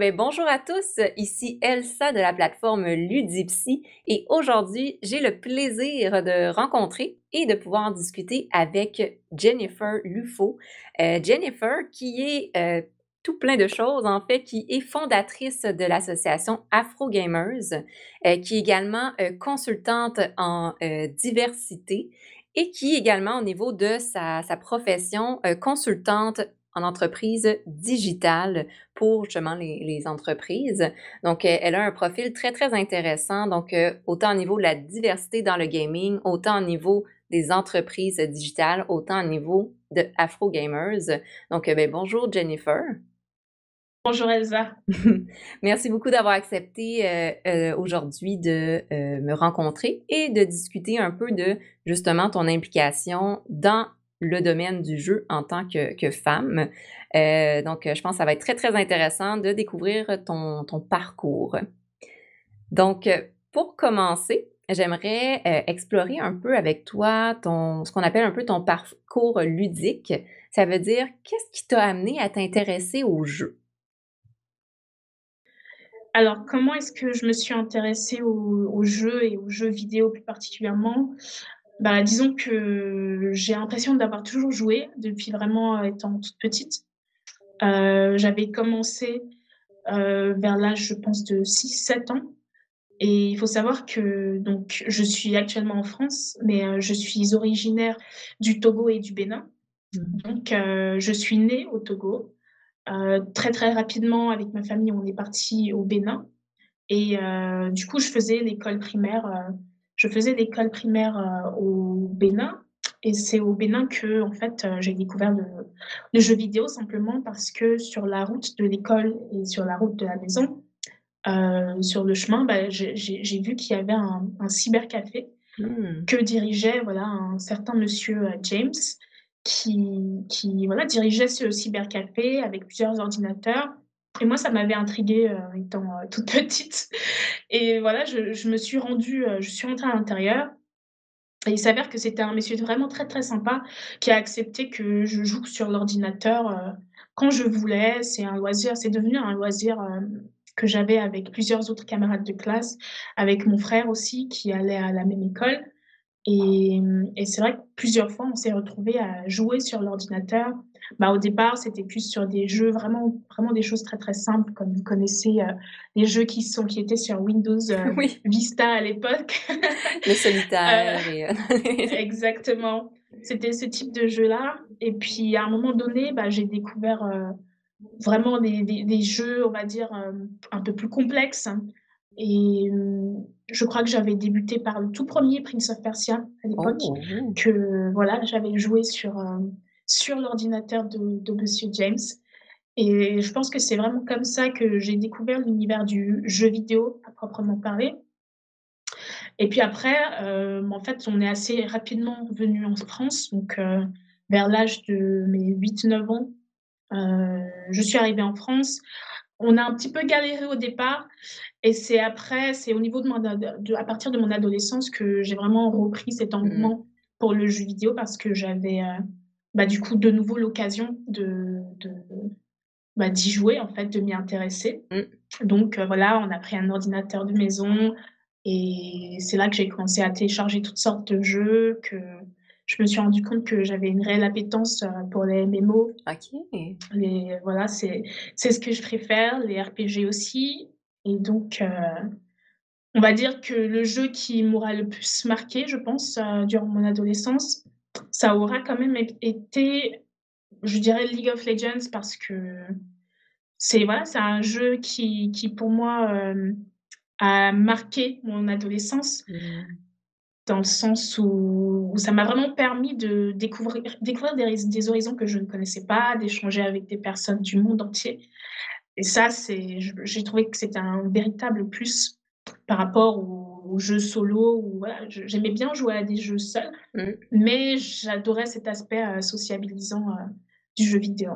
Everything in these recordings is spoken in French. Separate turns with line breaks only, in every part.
Ben, bonjour à tous, ici Elsa de la plateforme Ludipsy et aujourd'hui j'ai le plaisir de rencontrer et de pouvoir discuter avec Jennifer Lufo. Euh, Jennifer qui est euh, tout plein de choses en fait, qui est fondatrice de l'association Afro Gamers, euh, qui est également consultante en diversité et qui également au niveau de sa, sa profession consultante en entreprise digitale pour justement les, entreprises. Donc, elle a un profil très, très intéressant. Donc, euh, autant au niveau de la diversité dans le gaming, autant au niveau des entreprises digitales, autant au niveau de Afro Gamers. Donc, euh, ben, bonjour Jennifer.
Bonjour Elsa.
Merci beaucoup d'avoir accepté euh, aujourd'hui de me rencontrer et de discuter un peu de justement ton implication dans le domaine du jeu en tant que, femme. Euh, donc, je pense que ça va être très, très intéressant de découvrir ton, parcours. Donc, pour commencer, j'aimerais euh, explorer un peu avec toi ton, ce qu'on appelle un peu ton parcours ludique. Ça veut dire, qu'est-ce qui t'a amené à t'intéresser au jeu?
Alors, comment est-ce que je me suis intéressée au, jeu et aux jeux vidéo plus particulièrement? Bah, disons que j'ai l'impression d'avoir toujours joué depuis vraiment étant toute petite. Euh, j'avais commencé euh, vers l'âge, je pense, de 6-7 ans. Et il faut savoir que donc, je suis actuellement en France, mais euh, je suis originaire du Togo et du Bénin. Mmh. Donc, je suis née au Togo. Très, très rapidement, avec ma famille, on est parti au Bénin. Et du coup, je faisais l'école primaire je faisais l'école primaire euh, au Bénin. Et c'est au Bénin que, en fait, euh, j'ai découvert le, le, jeu vidéo simplement parce que sur la route de l'école et sur la route de la maison, euh, sur le chemin, bah, j'ai vu qu'il y avait un, un cybercafé mmh. que dirigeait voilà, un certain monsieur James qui, qui voilà, dirigeait ce cybercafé avec plusieurs ordinateurs et moi, ça m'avait intriguée euh, étant euh, toute petite. Et voilà, je, je me suis rendue, euh, je suis rentrée à l'intérieur. Et il s'avère que c'était un monsieur vraiment très très sympa qui a accepté que je joue sur l'ordinateur quand je voulais. C'est un loisir, c'est devenu un loisir que j'avais avec plusieurs autres camarades de classe, avec mon frère aussi qui allait à la même école. Et, et c'est vrai que plusieurs fois, on s'est retrouvés à jouer sur l'ordinateur bah, au départ, c'était plus sur des jeux vraiment, vraiment des choses très très simples, comme vous connaissez euh, les jeux qui sont qui étaient sur Windows euh, Vista à l'époque.
Le solitaire.
Euh, exactement. C'était ce type de jeu-là. Et puis à un moment donné, bah, j'ai découvert vraiment des, des, jeux, on va dire, un peu plus complexes. Et je crois que j'avais débuté par le tout premier Prince of Persia à l'époque, oh, que voilà, j'avais joué sur sur l'ordinateur de, de Monsieur James. Et je pense que c'est vraiment comme ça que j'ai découvert l'univers du jeu vidéo à proprement parler. Et puis après, euh, en fait, on est assez rapidement venu en France, donc euh, vers l'âge de mes 8-9 ans, euh, je suis arrivée en France. On a un petit peu galéré au départ, et c'est après, c'est au niveau de, mon, de, à partir de mon adolescence que j'ai vraiment repris cet engouement mmh. pour le jeu vidéo parce que j'avais bah, du coup, de nouveau l'occasion de, de bah, d'y jouer, en fait, de m'y intéresser. Mmh. Donc, euh, voilà, on a pris un ordinateur de maison et c'est là que j'ai commencé à télécharger toutes sortes de jeux, que je me suis rendu compte que j'avais une réelle appétence euh, pour les MMO.
Ok.
Les, voilà, c'est, c'est ce que je préfère, les RPG aussi. Et donc, euh, on va dire que le jeu qui m'aura le plus marqué, je pense, durant mon adolescence, ça aura quand même été, je dirais, League of Legends parce que c'est voilà, c'est un jeu qui, qui pour moi euh, a marqué mon adolescence. Mmh. Dans le sens où, ça m'a vraiment permis de découvrir, découvrir des, des, horizons que je ne connaissais pas, d'échanger avec des personnes du monde entier. Et ça, j'ai trouvé que c'était un véritable plus par rapport au aux jeux solo. Voilà, J'aimais bien jouer à des jeux seuls, mmh. mais j'adorais cet aspect euh, sociabilisant euh, du jeu vidéo.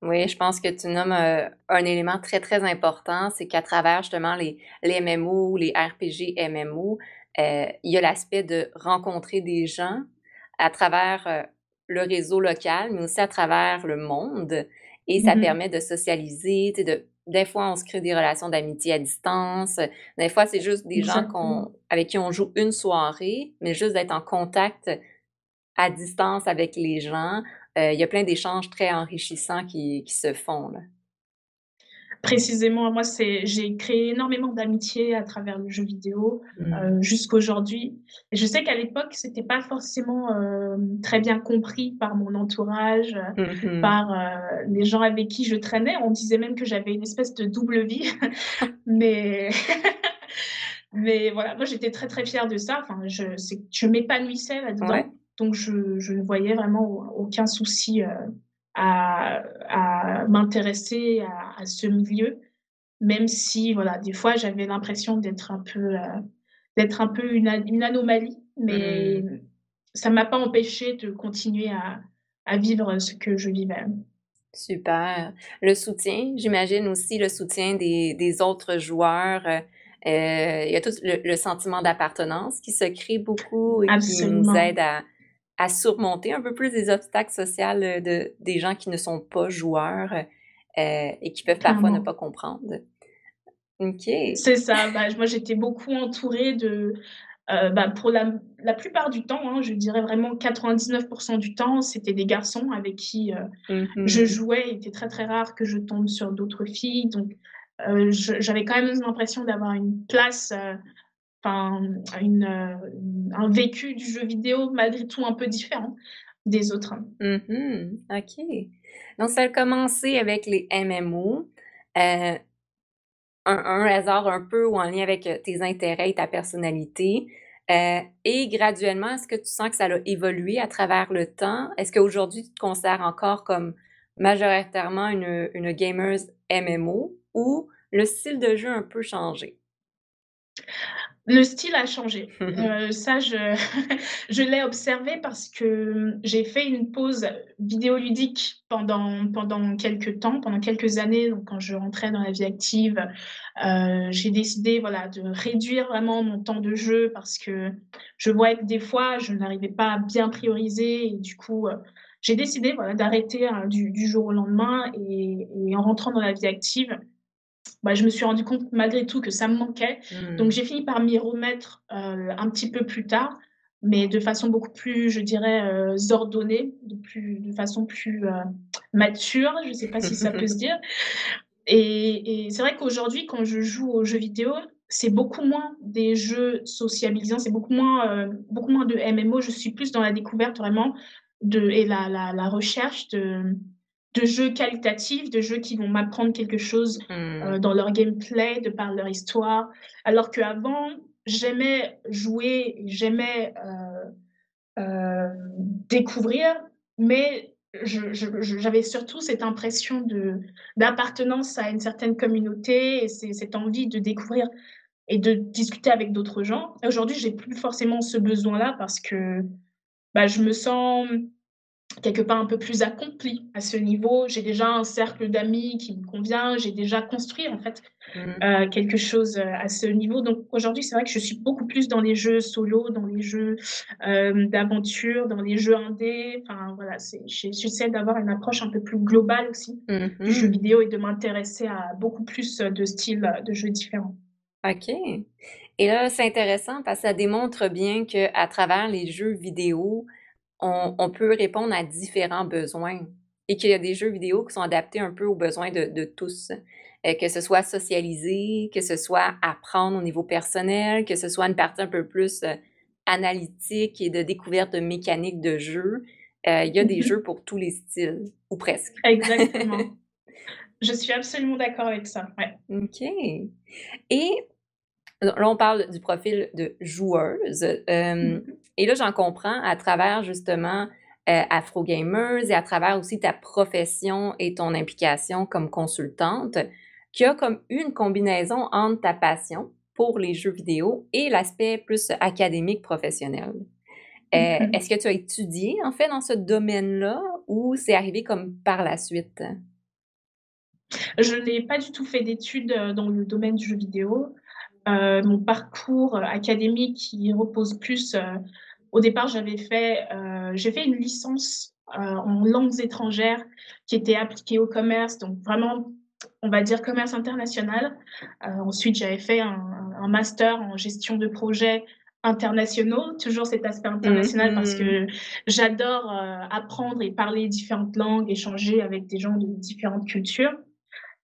Oui, je pense que tu nommes euh, un élément très, très important, c'est qu'à travers justement les, les MMO, les RPG MMO, il y a l'aspect de rencontrer des gens à travers le réseau local, mais aussi à travers le monde. Et ça
Mmh
permet de socialiser, tu sais, de des fois, on se crée des relations d'amitié à distance. Des fois, c'est juste des gens qu'on avec qui on joue une soirée, mais juste d'être en contact à distance avec les gens, heu, il y a plein d'échanges très enrichissants qui qui se font, là.
Précisément, moi, c'est j'ai créé énormément d'amitiés à travers le jeu vidéo,
Mmh.
heu, jusqu'aujourd'hui et je sais qu'à l'époque, c'était pas forcément, hem, très bien compris par mon entourage,
Mmh
par, heu, les gens avec qui je traînais. On disait même que j'avais une espèce de double vie, mais mais voilà, moi, j'étais très, très fière de ça. Enfin, je je m'épanouissais
Ouais,
là-dedans, donc je je ne voyais vraiment aucun souci, heu, à à m'intéresser à à ce milieu. Même si, voilà, des fois, j'avais l'impression d'être un peu, heu, d'être un peu une anomalie, mais
mmh,
ça m'a pas empêché de continuer à à vivre ce que je vivais.
super. Le soutien, j'imagine aussi le soutien des des autres joueurs, heu, il y a tout le le sentiment d'appartenance qui se crée beaucoup et qui nous aide à à surmonter un peu plus des obstacles social, heu, de des gens qui ne sont pas joueurs, heu et qui peuvent parfois ne pas comprendre. OK.
C'est ça, bah, moi, j'étais beaucoup entourée de, heu, bah, pour la la plupart du temps, hein, je dirais vraiment 99% du temps, c'était des garçons avec qui, heu, je jouais. Il était très, très rare que je tombe sur d'autres filles, donc j'avais quand même l'impression d'avoir une place, un vécu du jeu vidéo malgré tout un peu différent des autres.
Mmh OK. Donc ça a commencé avec les MMO, heu, un un hasard un peu ou en lien avec, heu, tes intérêts et ta personnalité, heu et graduellement, est-ce que tu sens que ça a évolué à travers le temps? Est-ce qu'aujourd'hui, tu te considères encore comme majoritairement une, une gameuse MMO ou le style de jeu a un peu changé?
Le style a changé. Heu, ça je je l'ai observé parce que, j'ai fait une pause vidéoludique pendant pendant quelques temps, pendant quelques années, donc quand je rentrais dans la vie active, heu, j'ai décidé, voilà, de réduire vraiment mon temps de jeu parce que je voyais que des fois, je n'arrivais pas à bien prioriser et du coup, heu, j'ai décidé, voilà, d'arrêter, heu, du du jour au lendemain et et en rentrant dans la vie active, bah, je me suis rendu compte malgré tout que ça me manquait. Donc
Mmh.
j'ai fini par m'y remettre, heu, un petit peu plus tard, mais de façon beaucoup plus, je dirais, heu, ordonnée, de plus de façon plus, heu, mature, je ne sais pas si ça peut se dire et et c'est vrai qu'aujourd'hui, quand je joue aux jeux vidéo, c'est beaucoup moins des jeux sociabilisants, c'est beaucoup moins, beaucoup moins de MMO. Je suis plus dans la découverte vraiment de et la la la recherche de de jeux qualitatifs, de jeux qui vont m'apprendre quelque chose, heu,
Mmh.
dans leur gameplay, de par leur histoire. Alors qu'avant, j'aimais jouer, j'aimais, heu, hem, découvrir, mais j'avais surtout cette impression d'appartenance à une certaine communauté et cette envie de découvrir et de discuter avec d'autres gens. Aujourd'hui, j'ai plus forcément ce besoin-là parce que, bah, je me sens quelque part un peu plus accomplie à ce niveau. J'ai déjà un cercle d'amis qui me convient, j'ai déjà construit en fait,
Mmh.
heu, quelque chose, heu, à ce niveau. Donc aujourd'hui, c'est vrai que je suis beaucoup plus dans les jeux solo, dans les jeux, hem, d'aventure, dans les jeux indés. Enfin voilà, j'essaie d'avoir une approche un peu plus globale aussi du jeu
Mmh
vidéo et de m'intéresser à beaucoup plus, de styles, de jeux différents.
OK. Et là, c'est intéressant parce que ça démontre bien qu'à travers les jeux vidéo, on on peut répondre à différents besoins et qu'il y a des jeux vidéo qui sont adaptés un peu aux besoins de de tous. Heu, que ce soit socialiser, que ce soit apprendre au niveau personnel, que ce soit une partie un peu plus, heu, analytique et de découverte de mécaniques de jeu. Heu, il y a des jeux pour tous les styles ou presque.
Exactement. Je suis absolument d'accord avec ça, ouais.
OK. Et Là, on parle du profil de joueuse,
Mmh
et là, j'en comprends à travers justement, heu, Afro Gamers et à travers aussi ta profession et ton implication comme consultante, qu'il y a comme une combinaison entre ta passion pour les jeux vidéo et l'aspect plus académique professionnel. Heu,
Mmh
est-ce que tu as étudié, en fait, dans ce domaine-là ou c'est arrivé comme par la suite?
Je n'ai pas du tout fait d'études, heu, dans le domaine du jeu vidéo. Heu, mon parcours académique qui repose plus, heu au départ, j'avais fait, j'ai fait une licence, en langues étrangères qui était appliquée au commerce, donc vraiment, on va dire commerce international. Ensuite, j'avais fait un un master en gestion de projets internationaux, toujours cet aspect
Mmh
international parce
mh.
que j'adore, heu, apprendre et parler différentes langues, échanger avec des gens de différentes cultures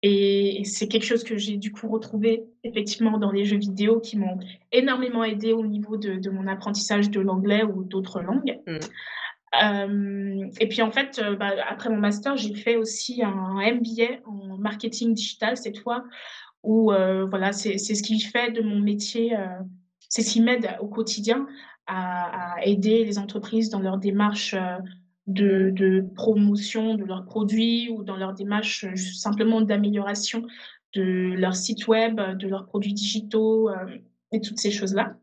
et c'est quelque chose que j'ai du coup retrouvé effectivement dans les jeux vidéo qui m'ont énormément aidée au niveau de de mon apprentissage de l'anglais ou d'autres langues.
Mmh.
Hem et puis en fait, heu, bah, après mon master, j'ai fait aussi un MBA en marketing digital cette fois où, heu, voilà, c'est ce qui fait de mon métier, c'est ce qui m'aide au quotidien à à aider les entreprises dans leur démarche, de de promotion de leurs produits ou dans leur démarche, juste simplement d'amélioration de leur site web, de leurs produits digitaux, hem et toutes ces choses-là.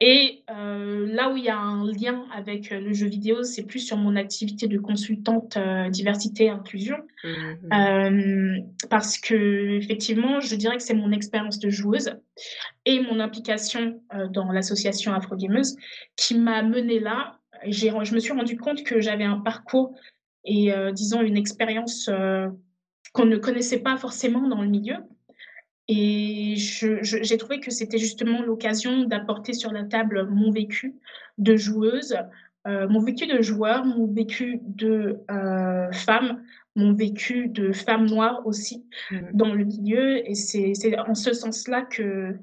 Et là où il y a un lien avec, le jeu vidéo, c'est plus sur mon activité de consultante, diversité et inclusion.
Mmh
parce qu'effectivement, je dirais que c'est mon expérience de joueuse et mon implication, dans l'association Afro Gameuse qui m'a menée là. Je me suis rendu compte que j'avais un parcours et heu, disons une expérience, heu, qu'on ne connaissait pas forcément dans le milieu et j'ai trouvé que c'était justement l'occasion d'apporter sur la table mon vécu de joueuse, heu, mon vécu de joueur, mon vécu de, femme, mon vécu de femme noire aussi
Mmh.
dans le milieu et c'est en ce sens-là que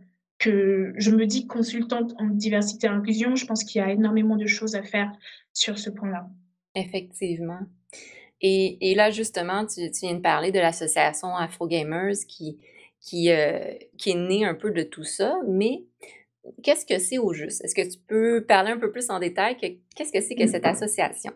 que je me dis consultante en diversité et inclusion. Je pense qu'il y a énormément de choses à faire sur ce point-là.
Effectivement. Et et là, justement, tu tu viens de parler de l'association Afro Gamers qui qui, heu, qui est née un peu de tout ça, mais qu'est-ce que c'est au juste? Est-ce que tu peux parler un peu plus en détail que qu'est-ce que c'est que cette
Mmh.
association?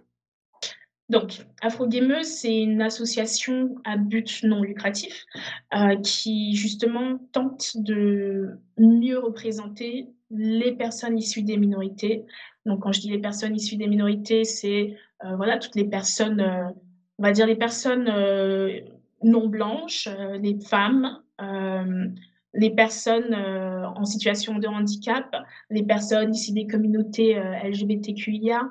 Donc, Afro Gameuse, c'est une association à but non lucratif, heu, qui justement tente de mieux représenter les personnes issues des minorités. Donc quand je dis les personnes issues des minorités, c'est, heu, voilà, toutes les personnes, heu, on va dire les personnes, non blanches, les femmes, les personnes, en situation de handicap, les personnes issues des communautés, LGBTQIA.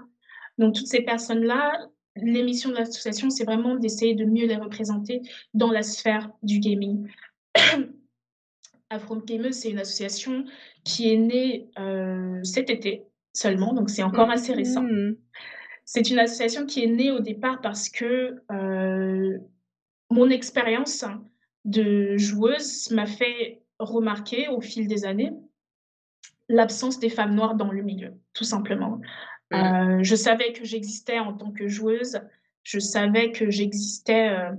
Donc toutes ces personnes-là, l'émission de l'association, c'est vraiment d'essayer de mieux les représenter dans la sphère du gaming. Afro Gameuse, c'est une association qui est née, heu, cet été seulement, donc c'est encore
Mmh
assez récent.
mh.
C'est une association qui est née au départ parce que, heu, mon expérience de joueuse m'a fait remarquer au fil des années l'absence des femmes noires dans le milieu, tout simplement.
Mmh.
Heu, je savais que j'existais en tant que joueuse, je savais que j'existais, heu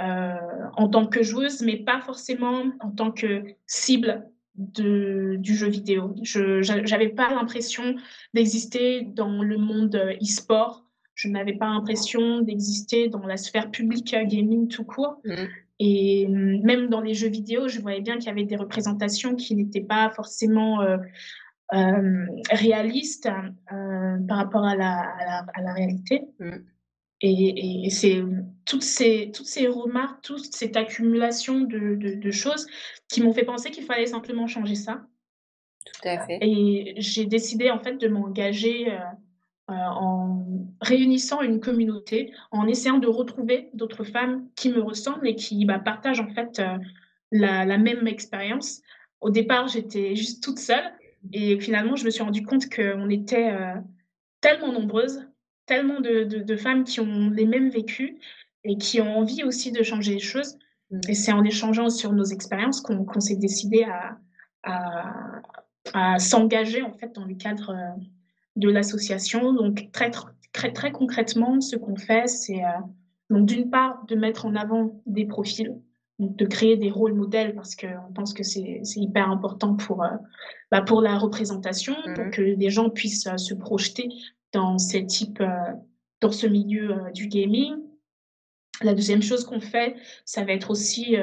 heu, en tant que joueuse, mais pas forcément en tant que cible de du jeu vidéo. Je j'a j'avais pas l'impression d'exister dans le monde, e-sport. Je n'avais pas l'impression d'exister dans la sphère publique, gaming tout court
Mmh.
et mmh, même dans les jeux vidéo, je voyais bien qu'il y avait des représentations qui n'étaient pas forcément, hem, réalistes, heu, par rapport à la à la à la réalité.
Mmh.
Et et c'est, toutes ces toutes ces remarques, toute cette accumulation de de de choses qui m'ont fait penser qu'il fallait simplement changer ça
Tout à fait.
et j'ai décidé en fait de m'engager, heu, en réunissant une communauté, en essayant de retrouver d'autres femmes qui me ressemblent et qui, bah, partagent en fait, la même expérience. Au départ, j'étais juste toute seule et finalement, je me suis rendu compte qu'on était, heu, tellement nombreuses, tellement de de de femmes qui ont les mêmes vécus et qui ont envie aussi de changer les choses et
Mmh.
c'est en échangeant sur nos expériences qu'on s'est décidé à à à s'engager en fait dans le cadre, heu, de l'association. Donc très tr très très concrètement, ce qu'on fait, c'est, donc d'une part, de mettre en avant des profils, de créer des rôles modèles parce qu'on pense que c'est hyper important pour, heu, bah, pour la représentation, pour
Mmh.
que les gens puissent, heu, se projeter dans ces types, dans ce milieu, du gaming. La deuxième chose qu'on fait, ça va être aussi,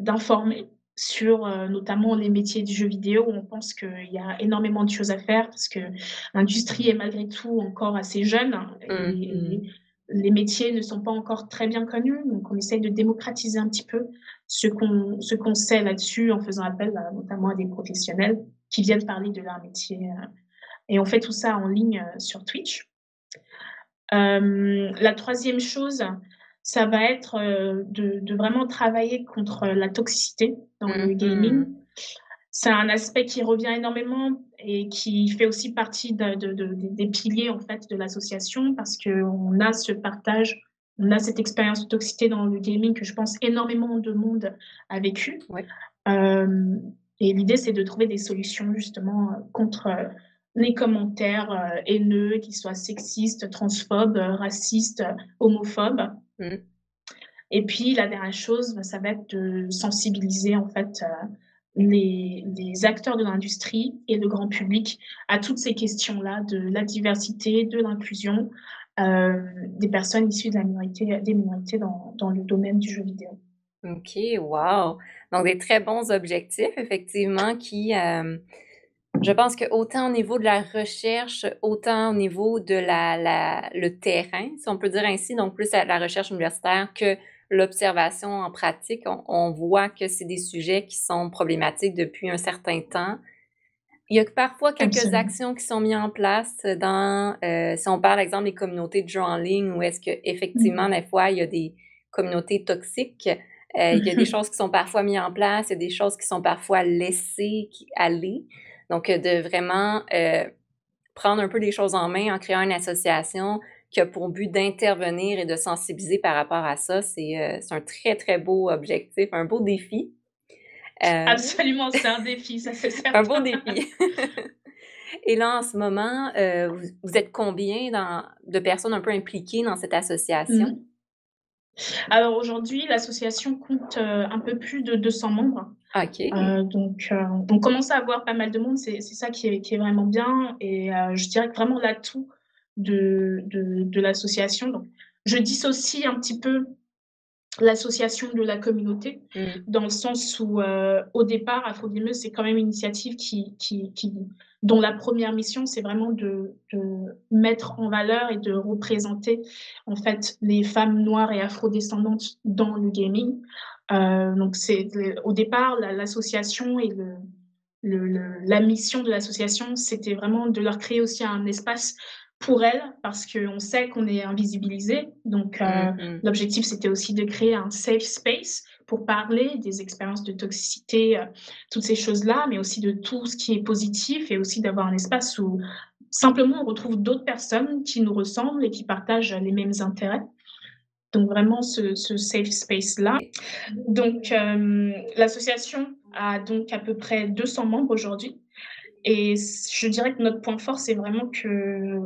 d'informer sur, notamment les métiers du jeu vidéo où on pense qu'il y a énormément de choses à faire parce que l'industrie est malgré tout encore assez jeune
Mmh
et et
mh.
Les métiers ne sont pas encore très bien connus, donc on essaye de démocratiser un petit peu ce qu'on ce qu'on sait là-dessus en faisant appel notamment à des professionnels qui viennent parler de leur métier. Euh, et on fait tout ça en ligne euh, sur Twitch. Euh, la troisième chose, ça va être de, de, vraiment travailler contre la toxicité dans le mm-hmm. gaming. C'est un aspect qui revient énormément et qui fait aussi partie de, de, des piliers en fait de l'association parce qu'on a ce partage on a cette expérience de toxicité dans le gaming que je pense énormément de monde a vécu. Euh, et l'idée, c'est de trouver des solutions justement contre euh, les commentaires euh, haineux, qu'ils soient sexistes, transphobes, racistes, homophobes. Mm. Et puis, la dernière chose, bah, ça va être de sensibiliser en fait les, acteurs de l'industrie et le grand public à toutes ces questions-là de la diversité, de l'inclusion, euh, des personnes issues de la minorité, des minorités dans, le domaine du jeu vidéo.
OK, wow! Donc, des très bons objectifs, effectivement, qui, euh, je pense que autant au niveau de la recherche, autant au niveau de la, le terrain, si on peut dire ainsi, donc plus à la recherche universitaire que l'observation en pratique, on, on voit que c'est des sujets qui sont problématiques depuis un certain temps. Il y a parfois quelques actions qui sont mises en place dans, euh, si on parle, exemple, des communautés de jeux en ligne, où est-ce qu'effectivement, mmh. des fois, il y a des communautés toxiques. Euh, il y a des choses qui sont parfois mises en place, il y a des choses qui sont parfois laissées aller. Donc, de vraiment euh, prendre un peu les choses en main en créant une association qui a pour but d'intervenir et de sensibiliser par rapport à ça, c'est un très, très beau objectif, un beau défi.
Euh, Absolument, c'est un défi, ça c'est certain.
un bon défi. Et là, en ce moment, euh, vous, êtes combien dans, de personnes un peu impliquées dans cette association? Mmh.
Alors aujourd'hui, l'association compte euh, un peu plus de 200 membres.
OK.
donc, on commence à avoir pas mal de monde, c'est ça qui est, qui est, vraiment bien. Et je dirais que vraiment l'atout de, de, de l'association. Donc, je dissocie un petit peu l'association de la communauté, mmh. dans le sens où, euh, au départ, Afro-Gameuse, c'est quand même une initiative qui, qui, qui, dont la première mission, c'est vraiment de, de, mettre en valeur et de représenter, en fait, les femmes noires et afro-descendantes dans le gaming. Euh, donc, c'est au départ, l'association et le, le, la mission de l'association, c'était vraiment de leur créer aussi un espace pour elles parce qu'on sait qu'on est invisibilisé. Donc, euh, mm-hmm. l'objectif, c'était aussi de créer un safe space pour parler des expériences de toxicité, euh, toutes ces choses-là, mais aussi de tout ce qui est positif et aussi d'avoir un espace où simplement on retrouve d'autres personnes qui nous ressemblent et qui partagent les mêmes intérêts. Donc, vraiment, ce, safe space-là. Donc, euh, l'association a donc à peu près 200 membres aujourd'hui. Et je dirais que notre point fort, c'est vraiment que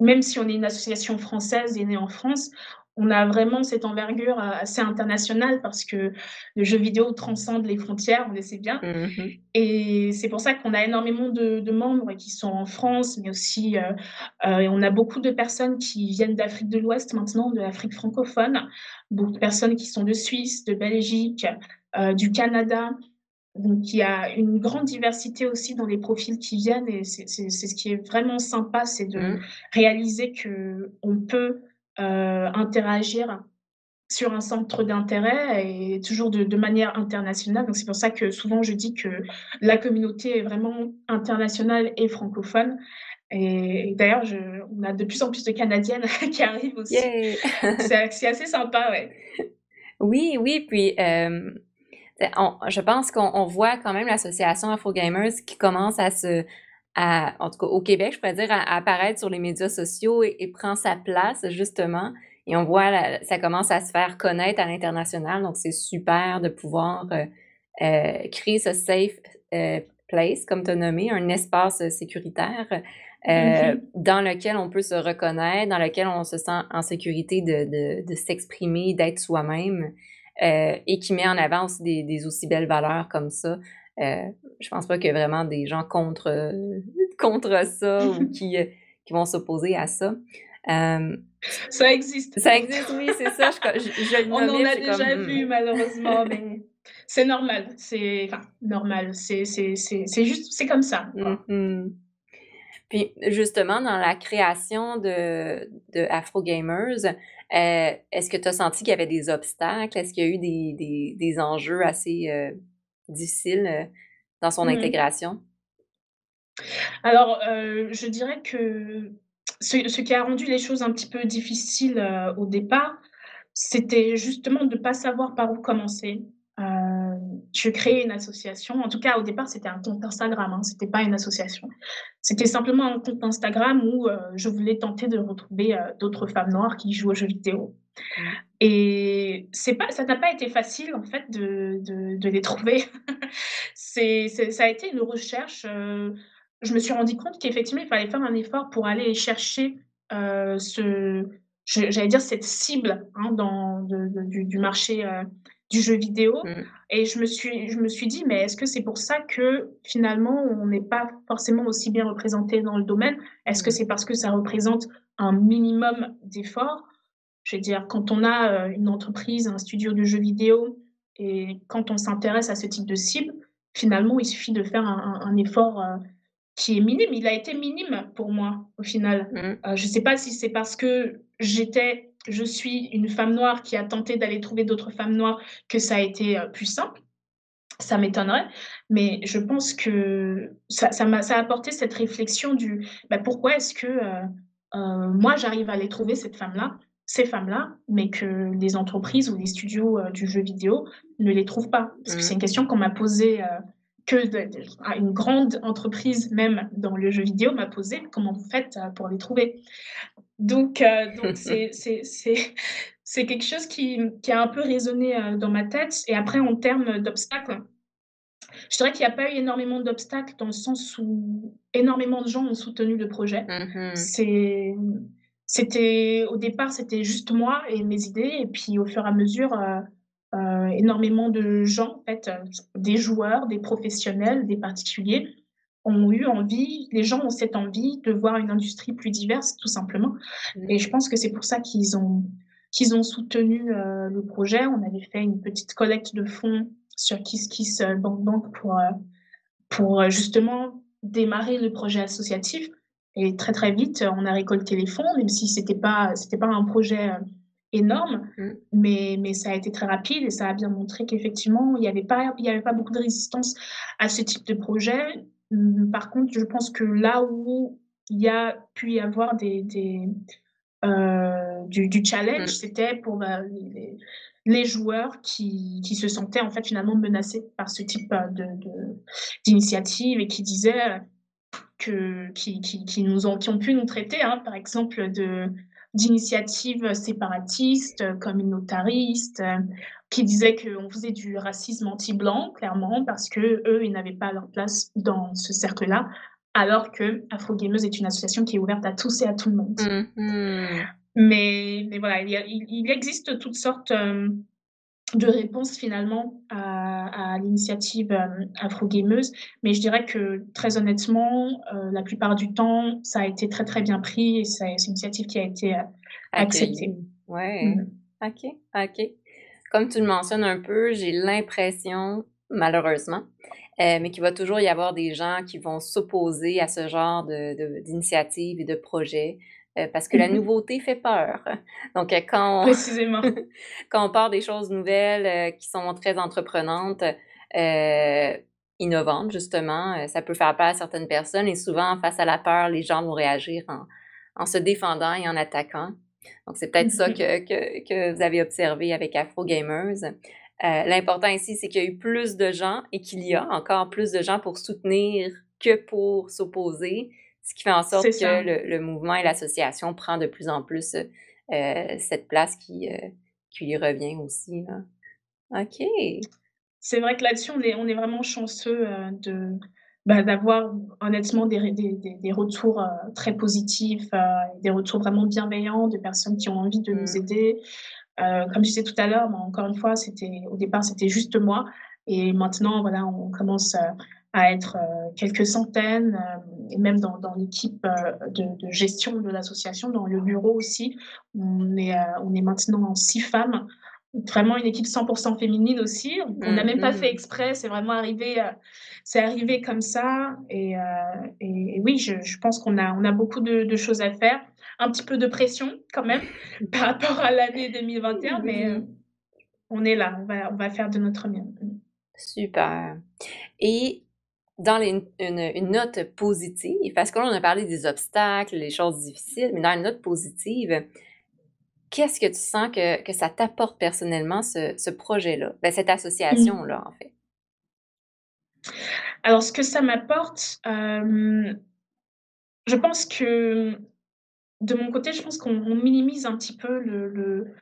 même si on est une association française et née en France, on a vraiment cette envergure euh, assez internationale parce que le jeu vidéo transcende les frontières, on le sait bien. Mm-hmm. Et c'est pour ça qu'on a énormément de, membres qui sont en France, mais aussi euh, euh, on a beaucoup de personnes qui viennent d'Afrique de l'Ouest maintenant, de l'Afrique francophone, beaucoup de personnes qui sont de Suisse, de Belgique, du Canada. Donc, il y a une grande diversité aussi dans les profils qui viennent et c'est ce qui est vraiment sympa, c'est de mmh. réaliser qu'on peut euh, interagir sur un centre d'intérêt et toujours de, manière internationale. Donc, c'est pour ça que souvent je dis que la communauté est vraiment internationale et francophone. Et, d'ailleurs, on a de plus en plus de Canadiennes qui arrivent aussi. c'est assez sympa, ouais.
Oui, oui, puis euh, je pense qu'on voit quand même l'association Afro Gamers qui commence à se, à, en tout cas au Québec, je pourrais dire, à, apparaître sur les médias sociaux et, prend sa place justement. Et on voit, ça commence à se faire connaître à l'international. Donc, c'est super de pouvoir euh, euh, créer ce safe euh, place, comme tu as nommé, un espace sécuritaire mm-hmm. dans lequel on peut se reconnaître, dans lequel on se sent en sécurité de, de, de s'exprimer, d'être soi-même. Euh, et qui met en avant aussi des, aussi belles valeurs comme ça. Euh, je pense pas qu'il y ait vraiment des gens contre, contre ça ou qui, euh, qui vont s'opposer à ça.
ça existe.
Ça existe, oui, c'est ça. Je,
On en a déjà vu, malheureusement, mais c'est normal. C'est enfin, normal. C'est juste, c'est comme ça.
Mm-hmm. Puis justement, dans la création de, de Afro Gamers, euh, est-ce que tu as senti qu'il y avait des obstacles? Est-ce qu'il y a eu des, des, des enjeux assez euh, difficiles euh, dans son
Mmh.
intégration?
Alors, je dirais que ce ce qui a rendu les choses un petit peu difficiles, au départ, c'était justement de pas savoir par où commencer. Je créais une association, en tout cas au départ c'était un compte Instagram, hein, c'était pas une association. C'était simplement un compte Instagram où, heu, je voulais tenter de retrouver, heu, d'autres femmes noires qui jouent aux jeux vidéo et c'est pas ça n'a pas été facile en fait de de de les trouver. C'est ça a été une recherche, heu, je me suis rendu compte qu'effectivement il fallait faire un effort pour aller chercher, ce j'allais dire cette cible, hein, dans de du du marché, du jeu vidéo
Mmh.
et je me suis je me suis dit: «Mais est-ce que c'est pour ça que finalement on n'est pas forcément aussi bien représenté dans le domaine? Est-ce que
Mmh.
c'est parce que ça représente un minimum d'effort?» Je veux dire, quand on a, heu, une entreprise, un studio de jeux vidéo et quand on s'intéresse à ce type de cible, finalement, il suffit de faire un effort, heu, qui est minime. Il a été minime pour moi, au final.
Mmh.
Heu, je sais pas si c'est parce que j'étais je suis une femme noire qui a tenté d'aller trouver d'autres femmes noires que ça a été, heu, plus simple. Ça m'étonnerait, mais je pense que ça ça m'a ça a apporté cette réflexion du, bah, pourquoi est-ce que, heu heu, moi j'arrive à les trouver cette femme-là ces femmes-là, mais que les entreprises ou les studios, du jeu vidéo ne les trouvent pas? Parce que c'est
Mmh.
une question qu'on m'a posée, que une grande entreprise même dans le jeu vidéo m'a posé: «Comment vous faites, pour les trouver?» Donc heu, donc c'est c'est c'est c'est quelque chose qui, qui a un peu résonné, heu, dans ma tête et après en termes d'obstacles je dirais qu'il y a pas eu énormément d'obstacles dans le sens où énormément de gens ont soutenu le projet.
Mmh mh.
C'est c'était au départ, c'était juste moi et mes idées et puis au fur et à mesure, heu, énormément de gens, en fait, des joueurs, des professionnels, des particuliers ont eu envie les gens ont cette envie de voir une industrie plus diverse, tout simplement
Mmh.
et je pense que c'est pour ça qu'ils ont qu'ils ont soutenu, heu, le projet. On avait fait une petite collecte de fonds sur KissKissBankBank pour, heu, pour, heu, justement démarrer le projet associatif et très, très vite, on a récolté les fonds, même si c'était pas c'était pas un projet, énorme,
Mmh.
mais mais ça a été très rapide et ça a bien montré qu'effectivement, il y avait pas il y avait pas beaucoup de résistance à ce type de projet. Mmh, par contre, je pense que là où il y a pu y avoir des des, heu, du du challenge,
Mmh.
c'était pour, bah, les les joueurs qui qui se sentaient, en fait, finalement menacés par ce type, de de d'initiative et qui disaient, que qui qui qui nous ont qui ont pu nous traiter, hein, par exemple, de d'initiatives séparatistes, communautaristes, heu, qui disaient qu'on faisait du racisme anti-blanc, clairement, parce qu'eux, ils n'avaient pas leur place dans ce cercle-là, alors qu'Afro Gameuse est une association qui est ouverte à tous et à tout le monde.
Mmh mh.
Mais mais voilà, il y a il il existe toutes sortes, hem, de réponses finalement à à l'initiative, hem, Afro Gameuse, mais je dirais que très honnêtement, heu, la plupart du temps, ça a été très, très bien pris et c'est une initiative qui a été, heu, acceptée.
Ouais.
Mmh
OK, OK. Comme tu le mentionnes un peu, j'ai l'impression, malheureusement, heu, mais qu'il va toujours y avoir des gens qui vont s'opposer à ce genre de de d'initiative et de projet, heu, parce que la
Mmh mh.
nouveauté fait peur. Donc, heu, quand on
Précisément.
quand on part des choses nouvelles, heu, qui sont très entreprenantes, innovantes justement, ça peut faire peur à certaines personnes et souvent face à la peur, les gens vont réagir en en se défendant et en attaquant. Donc c'est peut-être ça
mh.
que que que vous avez observé avec Afro Gamers. L'important ici, c'est qu'il y a eu plus de gens et qu'il y a encore plus de gens pour soutenir que pour s'opposer, ce qui fait en sorte que le le mouvement et l'association prend de plus en plus, heu, cette place qui, heu, qui lui revient aussi, là. OK.
C'est vrai que là-dessus, on est on est vraiment chanceux, heu, de, bah, d'avoir honnêtement des des des des retours, très positifs, des retours vraiment bienveillants de personnes qui ont envie de nous
Mmh.
aider. Comme je disais tout à l'heure, moi, encore une fois, c'était au départ, c'était juste moi et maintenant, voilà, on commence, à être, quelques centaines, et même dans dans l'équipe, heu, de de gestion de l'association, dans le bureau aussi, on est, heu, on est maintenant 6 femmes. vraiment une équipe 100 féminine aussi. On n'a même pas fait
Mmh
exprès, c'est vraiment arrivé, heu, c'est arrivé comme ça et oui, je je pense qu'on a on a beaucoup de de choses à faire. Un petit peu de pression quand même par rapport à l'année 2021 mais
Oui,
on est là, on va on va faire de notre mieux.
Super. Et dans une note positive, parce que là, on a parlé des obstacles, les choses difficiles, mais dans une note positive, qu'est-ce que tu sens que que ça t'apporte personnellement ce ce projet-là? Ben, cette association-là, en fait?
Alors ce que ça m'apporte, hem, je pense que de mon côté, je pense qu'on on minimise un petit peu le le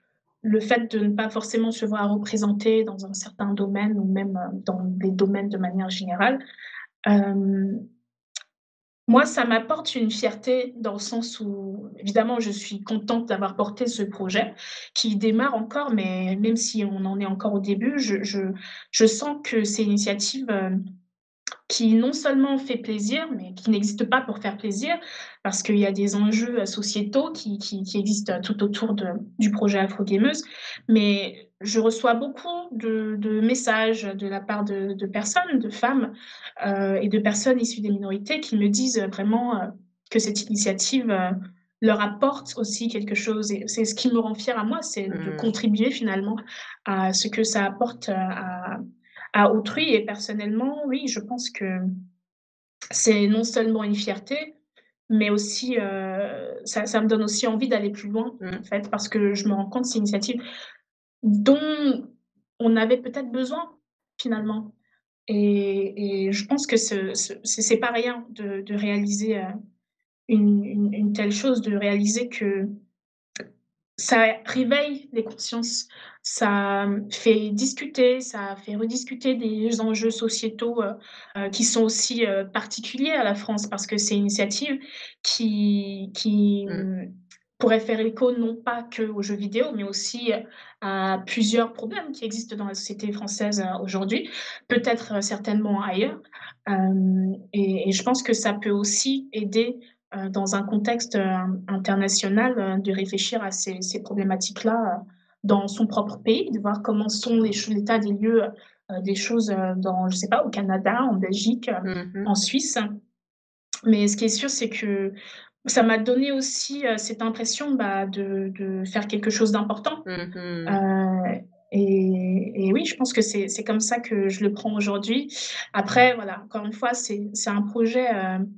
le fait de ne pas forcément se voir représentée dans un certain domaine ou même, heu, dans des domaines de manière générale. Moi, ça m'apporte une fierté dans le sens où, évidemment, je suis contente d'avoir porté ce projet qui démarre encore, mais même si on en est encore au début, je sens que c'est une initiative, qui non seulement fait plaisir, mais qui n'existe pas pour faire plaisir, parce qu'il y a des enjeux, sociétaux qui existent, tout autour du projet Afro Gameuse. Mais je reçois beaucoup de de messages de la part de de personnes, de femmes, heu et de personnes issues des minorités qui me disent, vraiment, heu, que cette initiative, heu, leur apporte aussi quelque chose et c'est ce qui me rend fière à moi, c'est de
Mmh.
contribuer finalement à ce que ça apporte, à à autrui et personnellement, oui, je pense que c'est non seulement une fierté, mais aussi, ça ça me donne aussi envie d'aller plus loin, en
Mmh.
fait, parce que je me rends compte que c'est une initiative dont on avait peut-être besoin, finalement et je pense que ce ce c'est pas rien de réaliser, heu, une telle chose, de réaliser que Ça réveille les consciences, ça, fait discuter, ça fait rediscuter des enjeux sociétaux, heu heu, qui sont aussi, particuliers à la France parce que c'est une initiative qui qui,
Mmh.
Pourrait faire écho non pas qu'aux jeux vidéo, mais aussi, à plusieurs problèmes qui existent dans la société française, heu, aujourd'hui, peut-être, heu, certainement ailleurs, hem et et je pense que ça peut aussi aider dans un contexte, international, de réfléchir à ces ces problématiques-là, dans son propre pays, de voir comment sont l'état des lieux, des choses, dans je sais pas, au Canada, en Belgique,
Mmh mh.
en Suisse. Mais ce qui est sûr, c'est que ça m'a donné aussi, heu, cette impression, bah, de de faire quelque chose d'important,
Mmh
heu et et oui, je pense que c'est comme ça que je le prends aujourd'hui. Après, voilà, encore une fois, c'est un projet, heu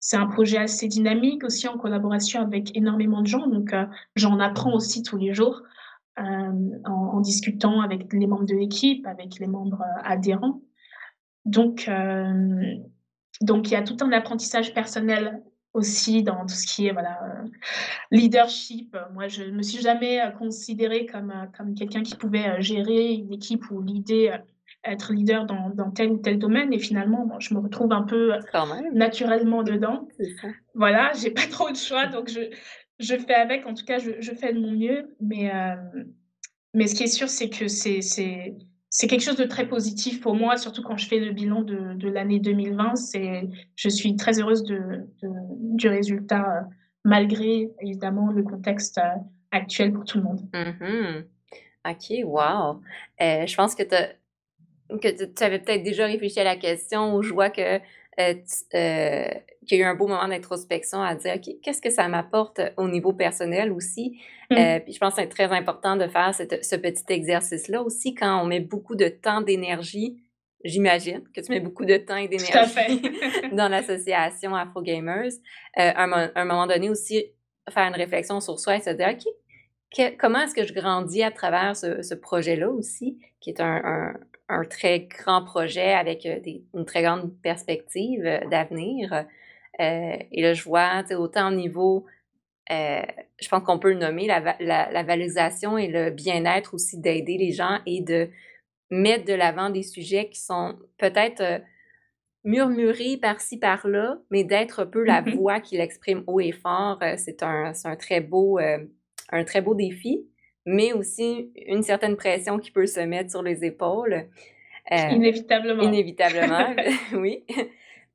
c'est un projet assez dynamique aussi en collaboration avec énormément de gens, donc j'en apprends aussi tous les jours, en en discutant avec les membres de l'équipe, avec les membres, adhérents. Donc donc il y a tout un apprentissage personnel aussi dans tout ce qui est, voilà, heu, leadership. Moi, je me suis jamais, heu, considérée comme, heu, comme quelqu'un qui pouvait, gérer une équipe ou heu, être leader dans dans tel ou tel domaine et finalement, bon, je me retrouve un peu, naturellement dedans. Voilà, j'ai pas trop de choix, donc je je fais avec. En tout cas, je je fais de mon mieux, mais mais ce qui est sûr, c'est que c'est c'est c'est quelque chose de très positif pour moi, surtout quand je fais le bilan de de l'année 2020. C'est je suis très heureuse de du résultat, heu, malgré évidemment le contexte, heu, actuel pour tout le monde.
Mmh OK, wow! Heu, je pense que Que tu avais peut-être déjà réfléchi à la question ou je vois que, heu, tu heu, qu'il y a eu un beau moment d'introspection à dire: «OK, qu'est-ce que ça m'apporte au niveau personnel aussi?»
Mmh,
heu, puis je pense que c'est très important de faire cette ce petit exercice-là aussi quand on met beaucoup de temps, d'énergie. J'imagine que tu mets beaucoup de temps et d'énergie dans l'association Afro Gamers. À un mo un moment donné aussi, faire une réflexion sur soi et se dire: «OK, que comment est-ce que je grandis à travers ce ce projet-là aussi, qui est un un un très grand projet avec, des une très grande perspective, heu, d'avenir, heu et là, je vois, autant au niveau, je pense qu'on peut le nommer, la la la valorisation et le bien-être aussi d'aider les gens et de mettre de l'avant des sujets qui sont peut-être, murmurés par-ci par-là, mais d'être un peu la
Mmh
voix qui l'exprime haut et fort, c'est un un très beau, heu, un très beau défi, mais aussi une certaine pression qui peut se mettre sur les épaules, heu,
Inévitablement.
inévitablement, oui.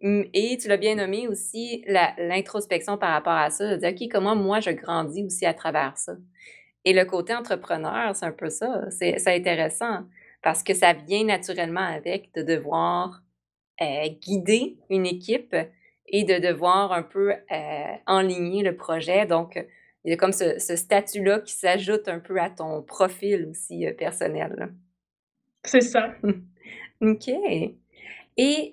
Et tu l'as bien nommé aussi, l'introspection par rapport à ça, de dire: «OK, comment moi je grandis aussi à travers ça?» Et le côté entrepreneur, c'est un peu ça. C'est intéressant parce que ça vient naturellement avec de devoir euh, guider une équipe et de devoir un peu euh, enligner le projet. Donc, il y a comme ce, statut-là qui s'ajoute un peu à ton profil aussi euh, personnel.
C'est ça.
OK. Et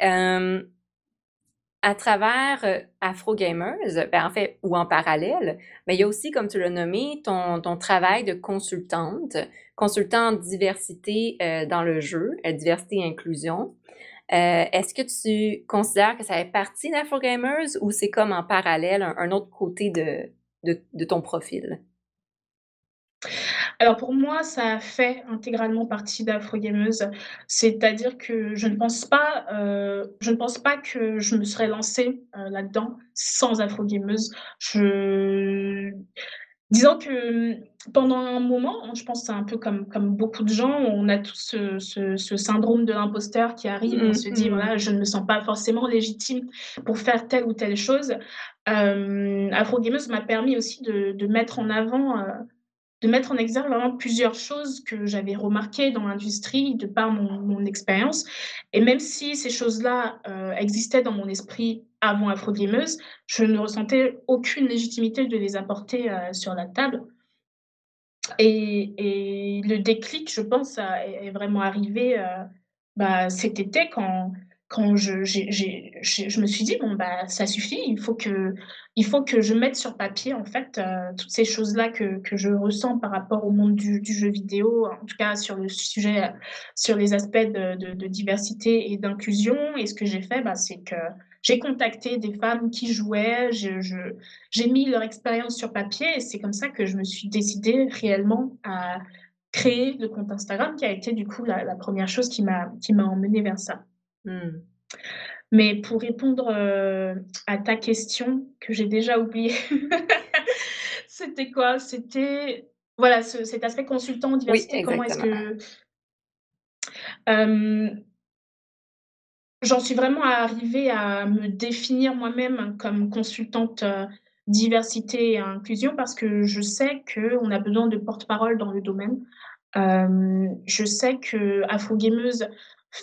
à travers euh, Afro Gamers, ben en fait, ou en parallèle, ben il y a aussi, comme tu l'as nommé, ton, ton, travail de consultante, consultante diversité euh, dans le jeu, diversité et inclusion. Est-ce que tu considères que ça fait partie d'Afro Gamers ou c'est comme en parallèle un, autre côté de, de, ton profil?
Alors pour moi, ça fait intégralement partie d'Afrogameuse. C'est-à-dire que je ne pense pas, euh, je ne pense pas que je me serais lancée, euh, là-dedans sans Afrogameuse. Je disons que, pendant un moment, hein, je pense que c'est un peu comme comme beaucoup de gens, on a tous ce ce ce syndrome de l'imposteur qui arrive. On se dit: «Voilà, je ne me sens pas forcément légitime pour faire telle ou telle chose». Hem, Afrogameuse m'a permis aussi de de mettre en avant, heu de mettre en exergue vraiment plusieurs choses que j'avais remarquées dans l'industrie de par mon, mon expérience. Et même si ces choses-là euh, existaient dans mon esprit avant Afro-Gameuse, je ne ressentais aucune légitimité de les apporter euh, sur la table. Et, le déclic, je pense, est, vraiment arrivé euh, bah, cet été quand, je, me suis dit, bon, bah, ça suffit, il faut que, je mette sur papier, en fait, euh, toutes ces choses-là que, je ressens par rapport au monde du, jeu vidéo, en tout cas sur le sujet, sur les aspects de diversité et d'inclusion. Et ce que j'ai fait, bah, c'est que j'ai contacté des femmes qui jouaient, j'ai mis leur expérience sur papier et c'est comme ça que je me suis décidée réellement à créer le compte Instagram qui a été du coup la, la première chose qui m'a, emmenée vers ça. Mmh. Mais pour répondre, euh, à ta question que j'ai déjà oubliée, c'était quoi? C'était voilà, ce cet aspect consultant en diversité, comment est-ce que j'en suis vraiment arrivée à me définir moi-même comme consultante, heu, diversité et inclusion parce que je sais qu'on a besoin de porte-parole dans le domaine. je sais qu'Afrogameuse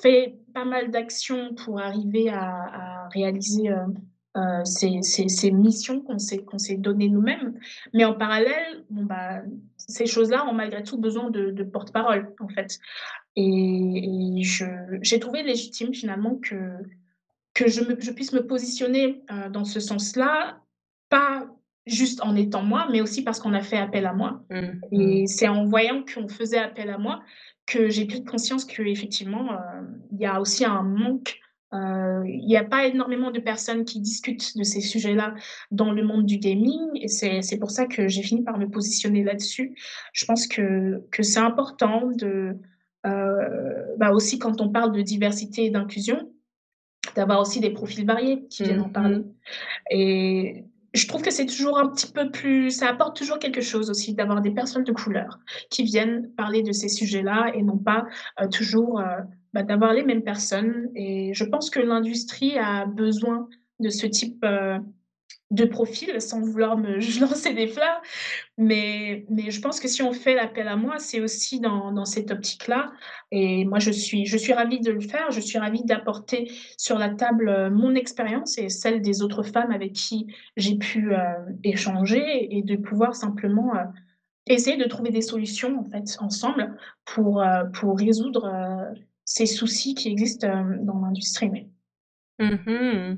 fait pas mal d'actions pour arriver à, réaliser euh, euh, ces, ces, missions qu'on s'est données nous-mêmes. Mais en parallèle, bah, ces choses-là ont malgré tout besoin de, de porte-parole, en fait. Et, et j'ai trouvé légitime finalement que, que je, me, je puisse me positionner euh, dans ce sens-là, pas juste en étant moi, mais aussi parce qu'on a fait appel à moi. Mmh, et mmh. c'est en voyant qu'on faisait appel à moi que j'ai pris conscience qu'effectivement, euh, il y a aussi un manque. Euh, il n'y a pas énormément de personnes qui discutent de ces sujets-là dans le monde du gaming et c'est pour ça que j'ai fini par me positionner là-dessus. Je pense que, que c'est important de, euh, bah aussi quand on parle de diversité et d'inclusion, d'avoir aussi des profils variés qui viennent en parler. Mmh et je trouve que c'est toujours un petit peu plus, ça apporte toujours quelque chose aussi d'avoir des personnes de couleur qui viennent parler de ces sujets-là et non pas euh, toujours euh, bah, d'avoir les mêmes personnes. Et je pense que l'industrie a besoin de ce type euh, de profil, sans vouloir me lancer des fleurs. Mais, mais je pense que si on fait l'appel à moi, c'est aussi dans, dans cette optique-là. Et moi, je suis, je suis ravie de le faire. Je suis ravie d'apporter sur la table euh, mon expérience et celle des autres femmes avec qui j'ai pu euh, échanger et de pouvoir simplement euh, essayer de trouver des solutions en fait ensemble pour, pour résoudre ces soucis qui existent dans l'industrie.
Mmh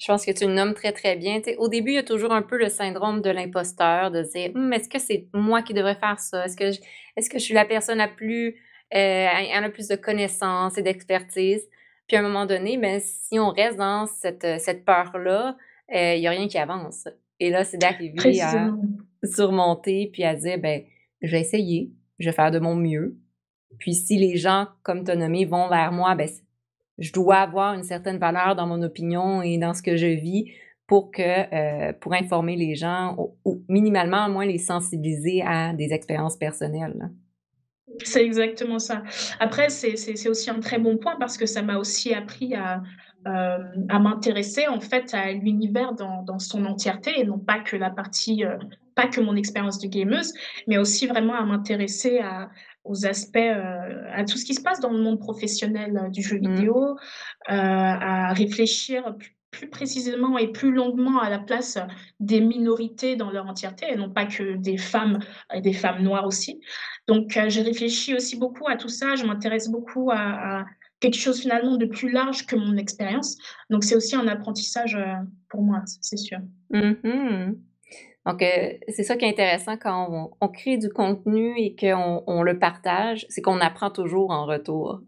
je pense que tu le nommes très, très bien. au début, il y a toujours un peu le syndrome de l'imposteur, de dire «Hum, est-ce que c'est moi qui devrais faire ça? Est-ce que je, est-ce que je suis la personne la plus euh, a plus de connaissances et d'expertise? Puis à un moment donné, ben, si on reste dans cette, cette peur-là, euh, il n'y a rien qui avance. Et là, c'est d'arriver à surmonter puis à dire ben, je vais essayer, je vais faire de mon mieux. Puis si les gens, comme tu as nommé, vont vers moi, ben, je dois avoir une certaine valeur dans mon opinion et dans ce que je vis pour que euh, pour informer les gens ou, minimalement au moins les sensibiliser à des expériences personnelles.
C'est exactement ça. Après, c'est aussi un très bon point parce que ça m'a aussi appris à, à m'intéresser en fait à l'univers dans son entièreté et non pas que la partie, heu, pas que mon expérience de gameuse, mais aussi vraiment à m'intéresser à aux aspects, heu, à tout ce qui se passe dans le monde professionnel, heu, du jeu
Mmh.
vidéo, heu, à réfléchir plus plus précisément et plus longuement à la place des minorités dans leur entièreté et non pas que des femmes et des femmes noires aussi. Donc j'ai réfléchi aussi beaucoup à tout ça, je m'intéresse beaucoup à à quelque chose finalement de plus large que mon expérience. Donc c'est aussi un apprentissage, pour moi, c'est sûr.
Mmh Donc, heu, c'est ça qui est intéressant quand on on crée du contenu et qu'on on le partage, c'est qu'on apprend toujours en retour.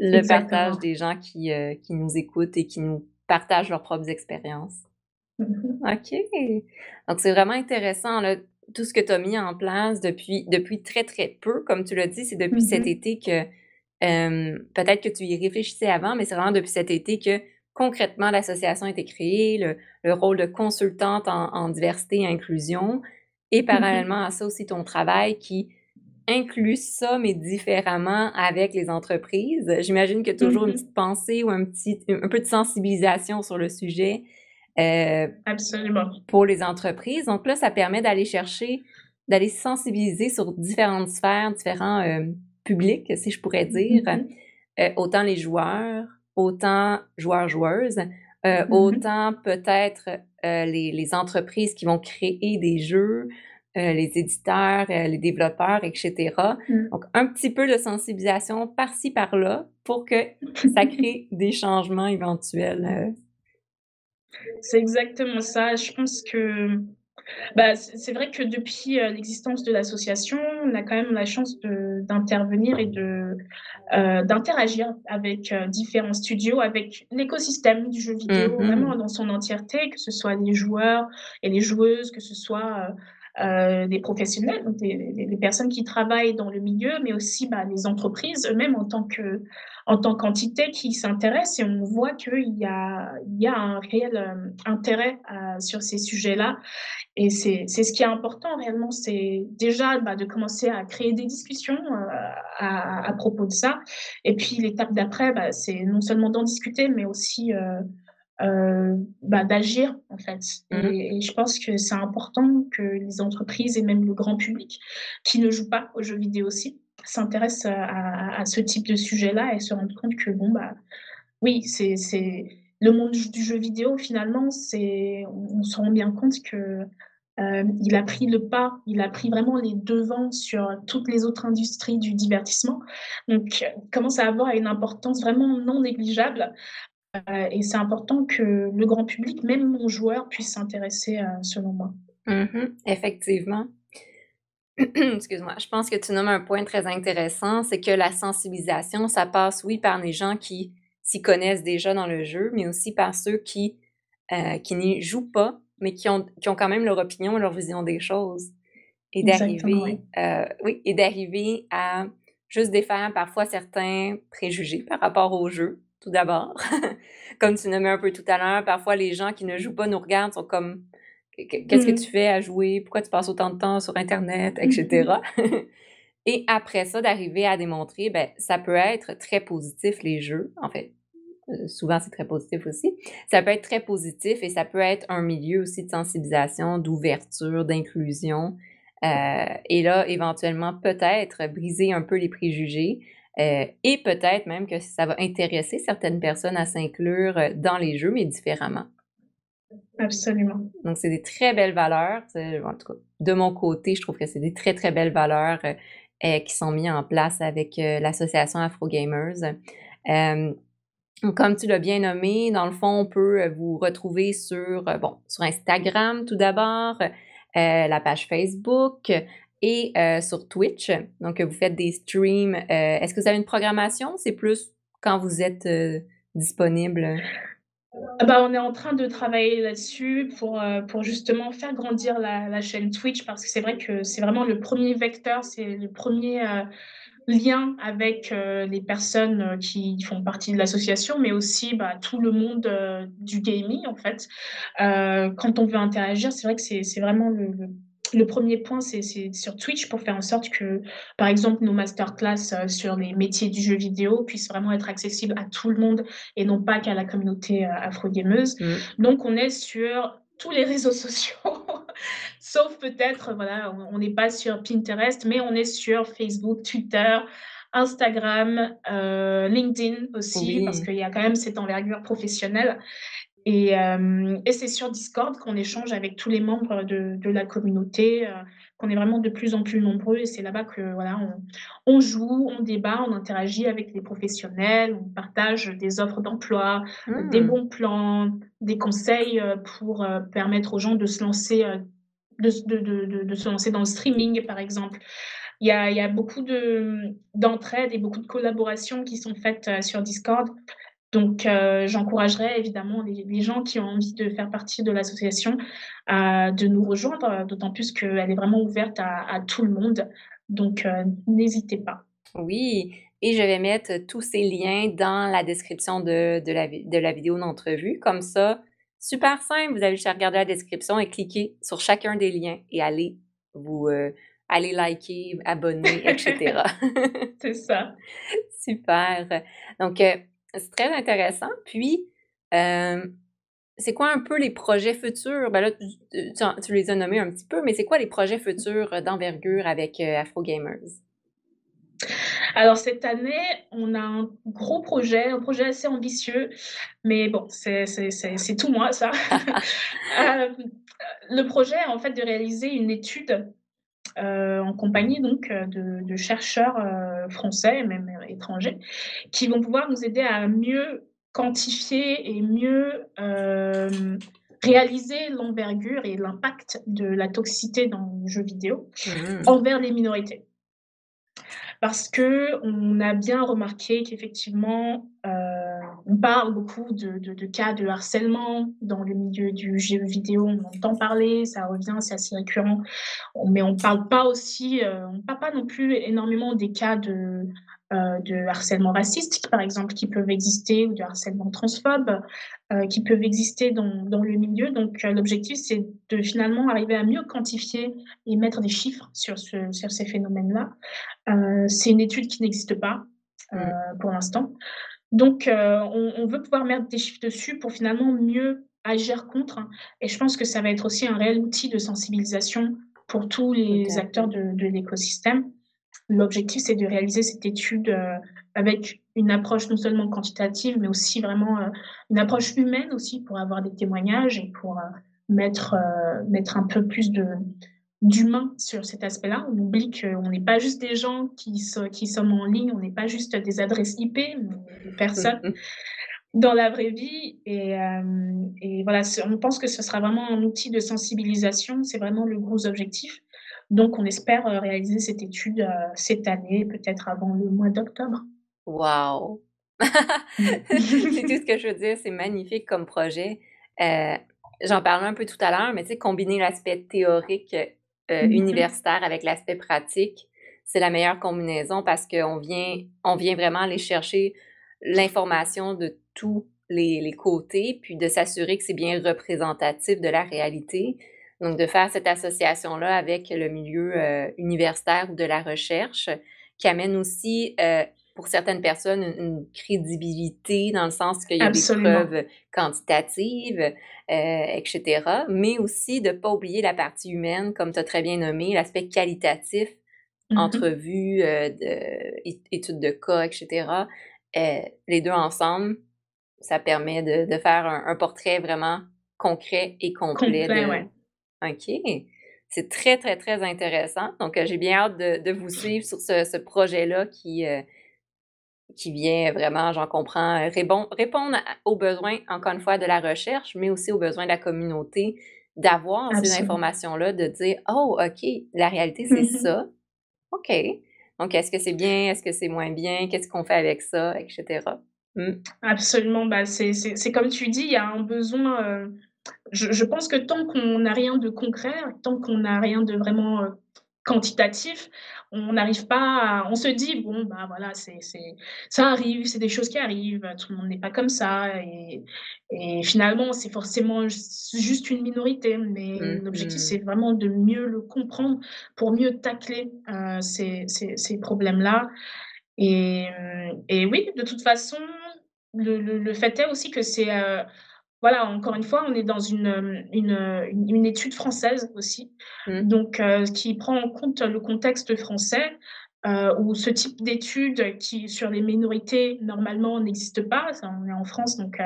Le partage des gens qui, heu, qui nous écoutent et qui nous partagent leurs propres expériences. OK. Donc c'est vraiment intéressant là, tout ce que tu as mis en place depuis depuis très, très peu. Comme tu l'as dit, c'est depuis cet
mh.
été que, hem, peut-être que tu y réfléchissais avant, mais c'est vraiment depuis cet été que concrètement l'association a été créée, le le rôle de consultante en en diversité et inclusion et
Mmh mh.
parallèlement à ça aussi ton travail qui inclut ça, mais différemment avec les entreprises. J'imagine que toujours une
mh.
petite pensée ou un petit un peu de sensibilisation sur le sujet, heu
Absolument.
pour les entreprises. Donc là, ça permet d'aller chercher d'aller sensibiliser sur différentes sphères, différents, hem, publics, si je pourrais dire,
Mmh mh.
heu, autant les joueurs, autant joueurs-joueuses, heu,
Mmh mh.
autant peut-être, heu, les les entreprises qui vont créer des jeux, heu, les éditeurs, les développeurs et cetera.
Mmh.
Donc un petit peu de sensibilisation par-ci par-là pour que ça crée des changements éventuels,
C'est exactement ça. Je pense que, bah, c'est vrai que depuis, heu, l'existence de l'association, on a quand même la chance d'intervenir et de, heu, d'interagir avec, heu, différents studios, avec l'écosystème du jeu
mmh
vidéo
mh.
vraiment dans son entièreté, que ce soit les joueurs et les joueuses, que ce soit, heu, des professionnels, donc des personnes qui travaillent dans le milieu, mais aussi, bah, les entreprises eux-mêmes en tant que en tant qu'entité qui s'intéressent. Et on voit qu'il y a il y a un réel, hem, intérêt, heu, sur ces sujets-là. Et c'est c'est ce qui est important réellement, c'est déjà, bah, de commencer à créer des discussions, heu, à à propos de ça. Et puis l'étape d'après, bah, c'est non seulement d'en discuter, mais aussi, heu, bah, d'agir en fait
Mmh.
et et je pense que c'est important que les entreprises et même le grand public qui ne joue pas aux jeux vidéo aussi, s'intéressent à à à ce type de sujet-là et se rendent compte que bon, bah, oui, c'est c'est le monde du jeu vidéo finalement, c'est on on se rend bien compte que, hem, il a pris le pas, il a pris vraiment les devants sur toutes les autres industries du divertissement. Donc, il commence à avoir une importance vraiment non négligeable, heu et c'est important que le grand public, même non-joueur, puisse s'intéresser, heu, selon moi.
Mmh Effectivement. Excuse-moi. Je pense que tu nommes un point très intéressant, c'est que la sensibilisation, ça passe, oui, par les gens qui s'y connaissent déjà dans le jeu, mais aussi par ceux qui, heu, qui n'y jouent pas, mais qui ont qui ont quand même leur opinion et leur vision des choses et d'arriver, heu, oui et d'arriver à juste défaire parfois certains préjugés par rapport au jeu, tout d'abord. Comme tu nommais un peu tout à l'heure, parfois les gens qui ne jouent pas nous regardent, sont comme: «Qu qu'est-ce que tu
Mmh.
fais à jouer? Pourquoi tu passes autant de temps sur internet?» et
Mmh.
Et après ça, d'arriver à démontrer, ben, ça peut être très positif les jeux, en fait, heu, souvent c'est très positif aussi. Ça peut être très positif et ça peut être un milieu aussi de sensibilisation, d'ouverture, d'inclusion, heu et là, éventuellement, peut-être briser un peu les préjugés, heu et peut-être même que ça va intéresser certaines personnes à s'inclure, heu, dans les jeux, mais différemment.
Absolument.
Donc c'est des très belles valeurs, sais, en tout cas, de mon côté, je trouve que c'est des très, très belles valeurs, qui sont mis en place avec, l'association Afro Gamers. Comme tu l'as bien nommé, dans le fond, on peut, vous retrouver sur, bon, sur Instagram tout d'abord, la page Facebook et heu, sur Twitch. Donc, vous faites des streams, heu, est-ce que vous avez une programmation? C'est plus quand vous êtes, heu, disponible?
Ah bah, on est en train de travailler là-dessus pour, pour justement faire grandir la la chaîne Twitch parce que c'est vrai que c'est vraiment le premier vecteur, c'est le premier er lien avec, les personnes, qui font partie de l'association, mais aussi, bah, tout le monde, du gaming en fait. Quand on veut interagir, c'est vrai que c'est vraiment le le premier point, c'est sur Twitch pour faire en sorte que, par exemple, nos masterclass, heu, sur les métiers du jeu vidéo puissent vraiment être accessibles à tout le monde et non pas qu'à la communauté, heu, afro-gameuse.
Mmh.
Donc on est sur tous les réseaux sociaux, sauf peut-être, voilà, on n'est pas sur Pinterest, mais on est sur Facebook, Twitter, Instagram, heu, LinkedIn aussi, parce qu'il y a quand même cette envergure professionnelle et hem et c'est sur Discord qu'on échange avec tous les membres de de la communauté, heu, qu'on est vraiment de plus en plus nombreux et c'est là-bas que, voilà, on on joue, on débat, on interagit avec les professionnels, on partage des offres d'emploi, des
Mmh.
bons plans, des conseils, heu, pour, permettre aux gens de se lancer, de se de de de de se lancer dans le streaming, par exemple. Il y a il y a beaucoup de, d'entraide et beaucoup de collaborations qui sont faites, sur Discord. Donc heu, j'encouragerais évidemment les les gens qui ont envie de faire partie de l'association, à de nous rejoindre, d'autant plus qu'elle est vraiment ouverte à à tout le monde. Donc heu, n'hésitez pas.
Oui et je vais mettre tous ces liens dans la description de de la de la vidéo d'entrevue. Comme ça, super simple, vous avez juste regarder la description et cliquer sur chacun des liens et aller vous, heu, aller liker, abonner et cetera.
C'est ça.
Super. Donc, heu, c'est très intéressant. Puis, hem, c'est quoi un peu les projets futurs? Ben là, tu tu en tu les as nommés un petit peu, mais c'est quoi les projets futurs, heu, d'envergure avec, heu, Afro Gamers?
Alors cette année, on a un gros projet, un projet assez ambitieux, mais bon, c'est tout moi ça. Le projet, en fait, de réaliser une étude, en compagnie donc de de chercheurs, heu, français et même, heu, étrangers, qui vont pouvoir nous aider à mieux quantifier et mieux, hem, réaliser l'envergure et l'impact de la toxicité dans le jeu vidéo
Mmh.
envers les minorités. Parce qu'on a bien remarqué qu'effectivement, heu, on parle beaucoup de de de cas de harcèlement dans le milieu du jeu vidéo. On entend parler, ça revient, c'est assez récurrent. Mais on parle pas aussi, heu, on parle pas non plus énormément des cas de, heu, de harcèlement raciste, par exemple, qui peuvent exister ou de harcèlement transphobe, heu, qui peuvent exister dans dans le milieu. Donc l'objectif, c'est de finalement arriver à mieux quantifier et mettre des chiffres sur ce sur ces phénomènes-là. C'est une étude qui n'existe pas,
Mmh.
pour l'instant. Donc heu, on on veut pouvoir mettre des chiffres dessus pour finalement mieux agir contre et je pense que ça va être aussi un réel outil de sensibilisation pour tous les acteurs de de l'écosystème. L'objectif, c'est de réaliser cette étude, heu, avec une approche non seulement quantitative, mais aussi vraiment, heu, une approche humaine aussi pour avoir des témoignages et pour, mettre, mettre un peu plus de d'humain sur cet aspect-là. On oublie qu'on n'est pas juste des gens qui so qui sommes en ligne, on n'est pas juste des adresses IP, mais des personnes dans la vraie vie et hem et voilà, on pense que ce sera vraiment un outil de sensibilisation, c'est vraiment le gros objectif. Donc on espère, heu, réaliser cette étude, heu, cette année, peut-être avant le mois d'octobre.
Wow!
Mmh.
C'est tout ce que je veux dire, c'est magnifique comme projet. J'en parlais un peu tout à l'heure, mais tu sais, combiner l'aspect théorique, heu,
Mmh mh.
universitaire avec l'aspect pratique, c'est la meilleure combinaison parce qu'on vient on vient vraiment aller chercher l'information de tous les les côtés, puis de s'assurer que c'est bien représentatif de la réalité. Donc de faire cette association-là avec le milieu, heu, universitaire ou de la recherche, qui amène aussi, heu, pour certaines personnes, une une crédibilité dans le sens qu'il y a des preuves quantitatives, heu, et cetera, mais aussi de pas oublier la partie humaine, comme tu as très bien nommé, l'aspect qualitatif,
Mmh mh.
entrevue, heu, de ét étude de cas, et cetera. Heu, les 2 ensemble, ça permet de de faire un un portrait vraiment concret et complet
Complet,
de
ouais.
OK. C'est très, très, très intéressant. Donc, heu, j'ai bien hâte de de vous suivre sur ce ce projet-là qui, qui vient vraiment, j'en comprends, rébon répondre aux besoins, encore une fois, de la recherche, mais aussi aux besoins de la communauté, d'avoir ces informations-là, de dire: «Oh OK, la réalité, c'est
Mmh mh.
ça. OK. Donc est-ce que c'est bien? Est-ce que c'est moins bien? Qu'est-ce qu'on fait avec ça?» et cetera. Mmh.
Absolument, bah, c'est comme tu dis, il y a un besoin, heu, je je pense que tant qu'on n'a rien de concret, tant qu'on n'a rien de vraiment, heu quantitatif, on n'arrive pas à on se dit: «Bon, bah, voilà, c'est c'est ça arrive, c'est des choses qui arrivent, tout le monde n'est pas comme ça» et et finalement, c'est forcément juste une minorité, mais
Mmh
l'objectif,
mh.
c'est vraiment de mieux le comprendre pour mieux tacler, heu, ces ces ces problèmes-là et mmh et oui, de toute façon, le le le fait est aussi que c'est, heu, voilà, encore une fois, on est dans une, une, une étude française aussi,
Mmh.
donc heu, qui prend en compte le contexte français, heu, où ce type d'études qui sur les minorités, normalement, n'existe pas. On est en France, donc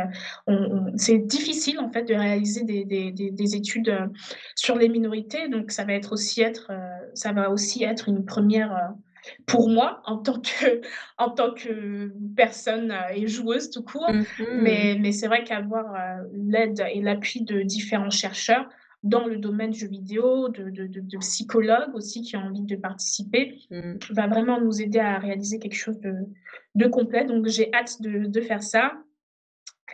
on c'est difficile, en fait, de réaliser des des des des études, heu, sur les minorités, donc ça va être aussi être, ça va aussi être une première re pour moi, en tant que en tant que personne, heu et joueuse tout court,
Mmh mh.
mais mais c'est vrai qu'avoir, heu, l'aide et l'appui de différents chercheurs dans le domaine du jeu vidéo, de de de de psychologues aussi qui ont envie de participer,
Mmh.
va vraiment nous aider à réaliser quelque chose de de complet, donc j'ai hâte de de faire ça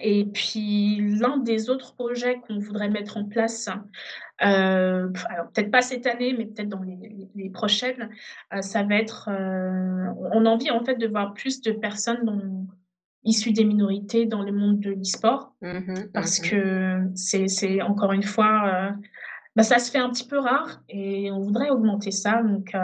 et puis l'un des autres projets qu'on voudrait mettre en place, heu, alors peut-être pas cette année, mais peut-être dans les les les prochaines, heu, ça va être, heu, on a envie, en fait, de voir plus de personnes issues des minorités dans le monde de l'e-sport
Mmh mh. Mmh
parce
mh.
que c'est encore une fois, bah, ça se fait un petit peu rare et on voudrait augmenter ça, donc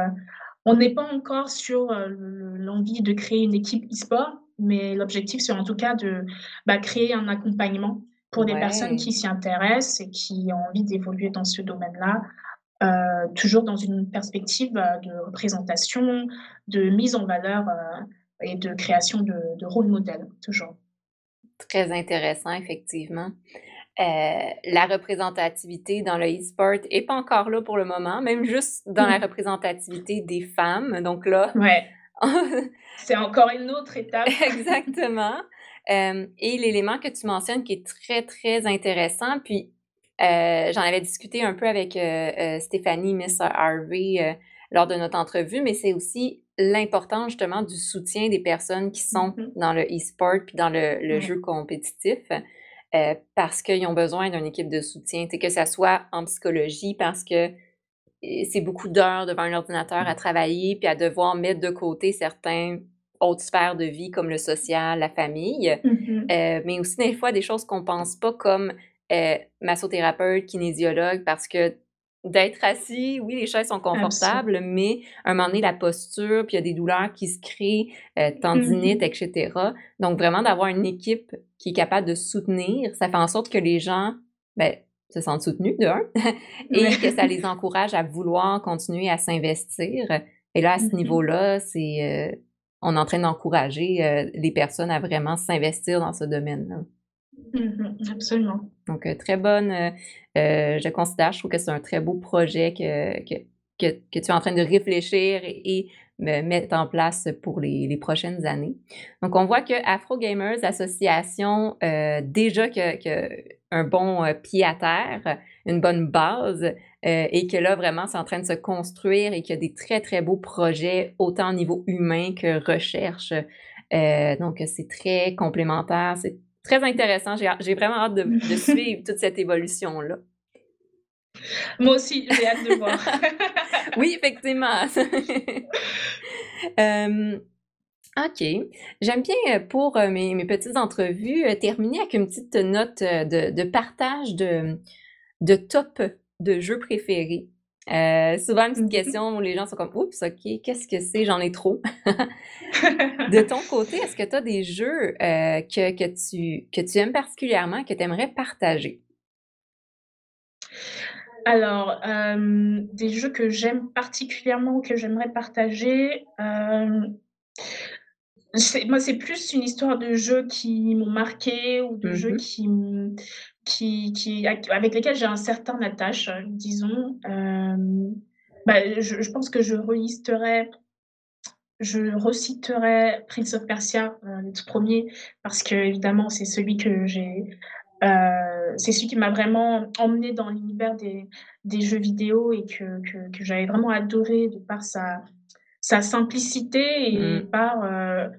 on n'est pas encore sur, l'envie de créer une équipe e-sport, mais l'objectif, c'est en tout cas de, bah, créer un accompagnement pour des personnes qui s'y intéressent et qui ont envie d'évoluer dans ce domaine-là, heu, toujours dans une perspective, heu, de représentation, de mise en valeur, heu et de création de de rôle modèle, toujours.
Très intéressant, effectivement. La représentativité dans le e-sport est pas encore là pour le moment, même juste dans la représentativité des femmes, donc là
Ouais. C'est encore une autre étape.
Exactement, hem et l'élément que tu mentionnes qui est très, très intéressant, puis, heu, j'en avais discuté un peu avec, heu, Stéphanie Miss Harvey, lors de notre entrevue, mais c'est aussi l'importance, justement, du soutien des personnes qui sont
mh.
dans le e-sport puis dans le jeu compétitif, parce qu'ils ont besoin d'une équipe de soutien. Que ça soit en psychologie parce que, c'est beaucoup d'heures devant un ordinateur à travailler puis à devoir mettre de côté certains autres sphères de vie comme le social, la famille,
Mmh mh.
heu, mais aussi des fois des choses qu'on pense pas comme, heu, massothérapeute, kinésiologue parce que d'être assis, oui, les chaises sont
Absolument.
confortables, mais à un moment donné, la posture, puis il y a des douleurs qui se créent, heu,
Mmh
tendinite
mh.
et cetera, donc vraiment d'avoir une équipe qui est capable de soutenir, ça fait en sorte que les gens, ben, se sentent soutenus de 1
Ouais.
et que ça les encourage à vouloir continuer à s'investir et là, à ce
Mmh mh.
niveau-là, c'est, heu, on est en train d'encourager, heu, les personnes à vraiment s'investir dans ce domaine-là.
Mmh mh. Absolument.
Donc heu, très bonne, je considère, je trouve que c'est un très beau projet que que que que tu es en train de réfléchir et mettre en place pour les les prochaines années. Donc on voit que Afro Gamers Association, heu, déjà que qu'un bon, heu, pied à terre, une bonne base, heu et que là, vraiment, c'est en train de se construire et qu'il y a des très, très beaux projets, autant au niveau humain que recherche, donc c'est très complémentaire, c'est très intéressant. J'ai vraiment hâte de de suivre toute cette évolution-là.
Moi aussi, j'ai hâte de voir.
Oui, effectivement. Hem, OK. J'aime bien, pour, heu, mes mes petites entrevues, terminer avec une petite note, de de partage de de top de jeux préférés. Heu, souvent une petite
Mmh mh.
question où les gens sont comme: «Oups, OK, qu'est-ce que c'est? J'en ai trop». De ton côté, est-ce que tu as des jeux, que que tu que tu aimes particulièrement, que tu aimerais partager?
Alors, hem, des jeux que j'aime particulièrement, que j'aimerais partager, c'est moi, c'est plus une histoire de jeux qui m'ont marquée ou de
Mmh
jeux
mh.
qui m qui qui ac avec lesquels j'ai un certain attache, disons. Hem, bah, je je pense que je relisterai je reciterai Prince of Persia, le tout 1er parce qu'évidemment, c'est celui que j'ai, heu, c'est celui qui m'a vraiment emmenée dans l'univers des des jeux vidéo et que que que j'avais vraiment adoré de par sa sa simplicité et
Mmh.
par, heu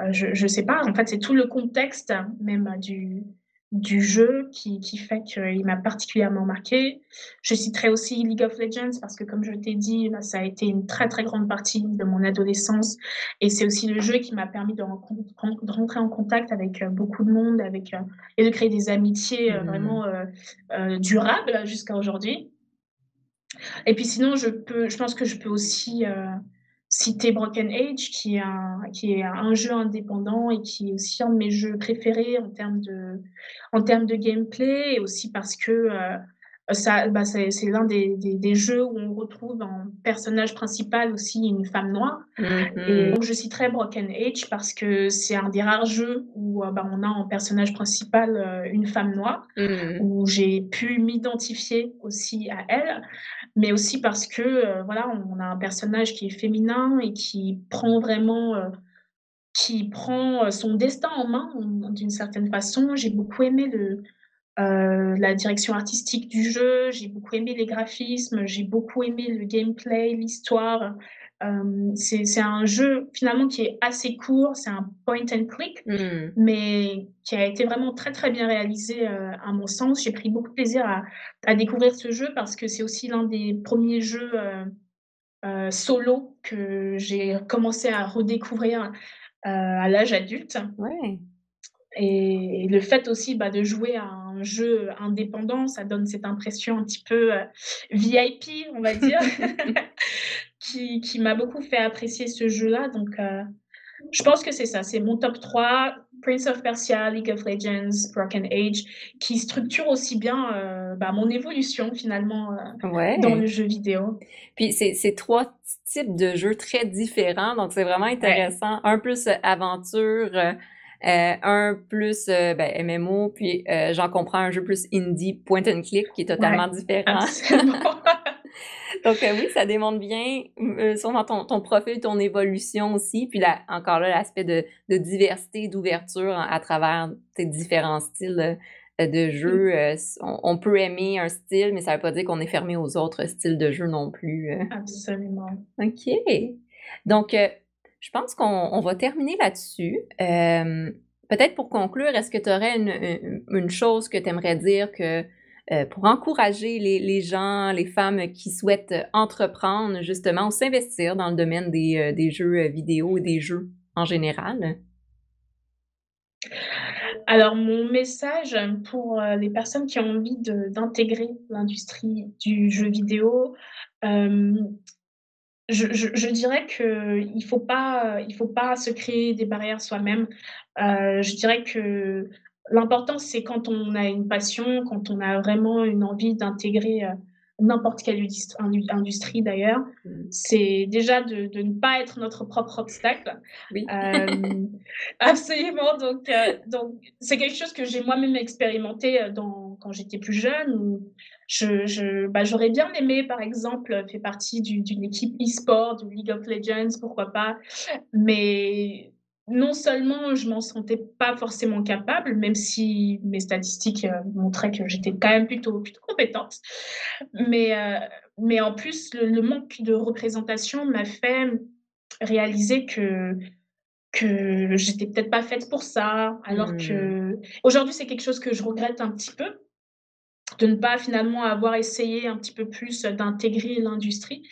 heu, je je sais pas, en fait, c'est tout le contexte même du du jeu qui qui fait qu'il m'a particulièrement marquée. Je citerai aussi League of Legends parce que comme je t'ai dit, bah, ça a été une très, très grande partie de mon adolescence et c'est aussi le jeu qui m'a permis de rentrer en contact avec, heu, beaucoup de monde, avec, heu et de créer des amitiés, heu,
Mmh.
vraiment, durables jusqu'à aujourd'hui. Et puis sinon, je peux je pense que je peux aussi, citer Broken Age qui est un qui est un jeu indépendant et qui est aussi un de mes jeux préférés en termes de en termes de gameplay et aussi parce que, heu, ça bah, c'est c'est l'un des des des jeux où on retrouve en personnage principal aussi une femme noire
Mmh
et
mh.
donc je citerai Broken Age parce que c'est un des rares jeux où, heu, bah, on a en personnage principal, heu, une femme noire,
Mmh.
où j'ai pu m'identifier aussi à elle mais aussi parce que, voilà, on a un personnage qui est féminin et qui prend vraiment, qui prend, son destin en main, d'une certaine façon. J'ai beaucoup aimé le, heu, la direction artistique du jeu, j'ai beaucoup aimé les graphismes, j'ai beaucoup aimé le gameplay, l'histoire. Hem, c'est un jeu finalement qui est assez court, c'est un point and click,
Mmh.
mais qui a été vraiment très, très bien réalisé, heu, à mon sens. J'ai pris beaucoup de plaisir à à découvrir ce jeu parce que c'est aussi l'un des premiers jeux, solo que j'ai commencé à redécouvrir, à l'âge adulte
Ouais.
Et le fait aussi, bah, de jouer à un jeu indépendant, ça donne cette impression un petit peu, heu, VIP, on va dire, qui qui m'a beaucoup fait apprécier ce jeu-là donc heu, je pense que c'est ça, c'est mon top 3, Prince of Persia, League of Legends, Broken Age, qui structure aussi bien, heu, bah, mon évolution finalement, dans le jeu vidéo.
Puis c'est c'est 3 t types de jeux très différents, donc c'est vraiment
Ouais.
intéressant. Un plus, aventure, heu, un plus, heu, ben, MMO, puis, heu, j'en comprends un jeu plus indie point and click qui est totalement
Ouais,
différent. Donc oui, ça démontre bien, sûrement ton ton profil, ton évolution aussi, puis la encore là, l'aspect de de diversité, d'ouverture à travers tes différents styles, de s on on peut aimer un style, mais ça veut pas dire qu'on est fermé aux autres styles de jeux non plus.
Absolument.
OK. Donc je pense qu'on on va terminer là-dessus. Hem, peut-être pour conclure, est-ce que tu aurais une chose que tu aimerais dire heu, pour encourager les gens, les femmes qui souhaitent entreprendre justement ou s'investir dans le domaine des, des jeux, vidéo et des jeux en général?
Alors mon message pour, les personnes qui ont envie d'intégrer l'industrie du jeu vidéo, je je je dirais qu'il faut pas, il faut pas se créer des barrières soi-même. Heu, je dirais que l'important, c'est quand on a une passion, quand on a vraiment une envie d'intégrer, heu, n'importe quelle industrie d'ailleurs,
Mmh.
c'est déjà de de ne pas être notre propre obstacle.
Oui.
Hem, absolument, donc c'est quelque chose que j'ai moi-même expérimenté, dans quand j'étais plus jeune où je je bah, j'aurais bien aimé, par exemple, faire partie d'u d'une équipe e-sport, de League of Legends, pourquoi pas. Mais non seulement je m'en sentais pas forcément capable, même si mes statistiques, heu, montraient que j'étais quand même plutôt plutôt compétente, mais heu, mais en plus le le manque de représentation m'a fait réaliser que que j'étais peut-être pas faite pour ça. Alors
Mmh.
qu'aujourd'hui, c'est quelque chose que je regrette un petit peu, de ne pas finalement avoir essayé un petit peu plus d'intégrer l'industrie,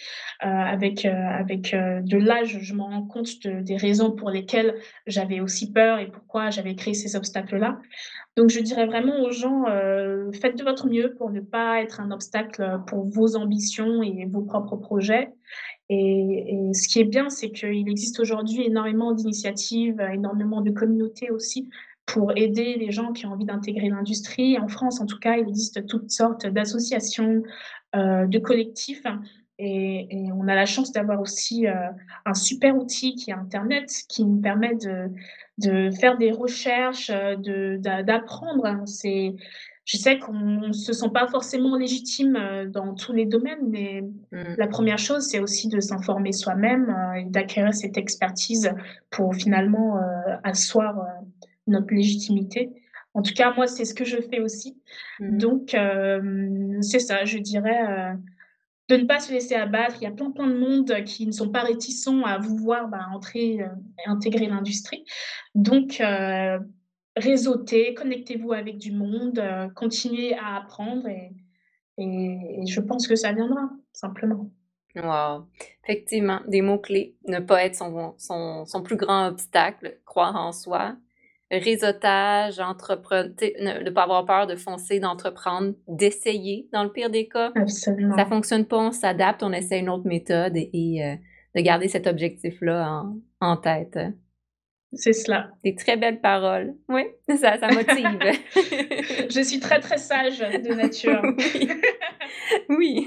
heu, avec, heu, avec, heu, de l'âge, je m'en rends compte de des raisons pour lesquelles j'avais aussi peur et pourquoi j'avais créé ces obstacles-là. Donc je dirais vraiment aux gens, faites de votre mieux pour ne pas être un obstacle, pour vos ambitions et vos propres projets et et ce qui est bien, c'est qu'il existe aujourd'hui énormément d'initiatives, énormément de communautés aussi pour aider les gens qui ont envie d'intégrer l'industrie. En France, en tout cas, il existe toutes sortes d'associations, heu, de collectifs et et on a la chance d'avoir aussi, heu, un super outil qui est internet, qui nous permet de de faire des recherches, de d'apprendre. C'est je sais qu'on se sent pas forcément légitime, heu, dans tous les domaines, mais
Mmh.
la 1re chose, c'est aussi de s'informer soi-même, et d'acquérir cette expertise pour finalement, asseoir, notre légitimité. En tout cas, moi, c'est ce que je fais aussi.
Mmh mh.
Donc hem, c'est ça, je dirais, heu, de ne pas se laisser abattre. Il y a plein, plein de monde qui ne sont pas réticents à vous voir, bah, entrer, et intégrer l'industrie. Donc heu réseauter, connectez-vous avec du monde, continuez à apprendre et et et je pense que ça viendra, simplement.
Wow! Effectivement, des mots-clés, ne pas être son son son plus grand obstacle, croire en soi, réseautage, entrepren tu sais, ne pas avoir peur de foncer, d'entreprendre, d'essayer dans le pire des cas. Ça
Absolument.
fonctionne pas, on s'adapte, on essaie une autre méthode et et heu, de garder cet objectif-là en en tête.
C'est cela.
Des très belles paroles. Oui, ça ça motive.
Je suis très, très sage de nature.
Oui. Oui.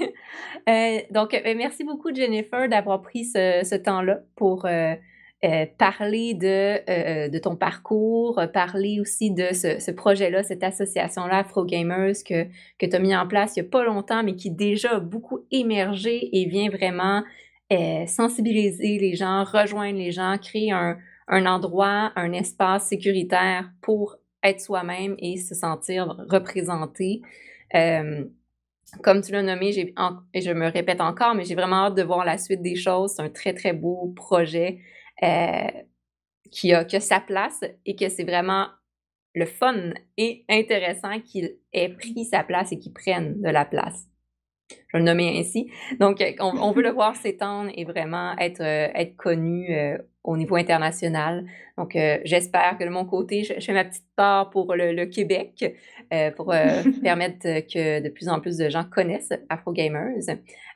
Heu, donc, heu, beh, merci beaucoup Jennifer d'avoir pris ce ce temps-là pour, heu, parler de, heu heu, de ton parcours, parler aussi de ce projet-là, cette association-là Afro-Gamers que que tu as mis en place il y a pas longtemps, mais qui déjà a beaucoup émergé et vient vraiment, sensibiliser les gens, rejoindre les gens, créer un un endroit, un espace sécuritaire pour être soi-même et se sentir représenté. Comme tu l'as nommé, j'ai et je me répète encore, mais j'ai vraiment hâte de voir la suite des choses. C'est un très, très beau projet, heu, qui a qui a sa place et que c'est vraiment le fun et intéressant qu'il ait pris sa place et qu'il prenne de la place. Je vais le nommer ainsi. Donc, heu, on on veut le voir s'étendre et vraiment être, être connu, au niveau international. Donc, j'espère que de mon côté, je je fais ma petite part pour le le Québec, pour, permettre que de plus en plus de gens connaissent Afro-Gamers.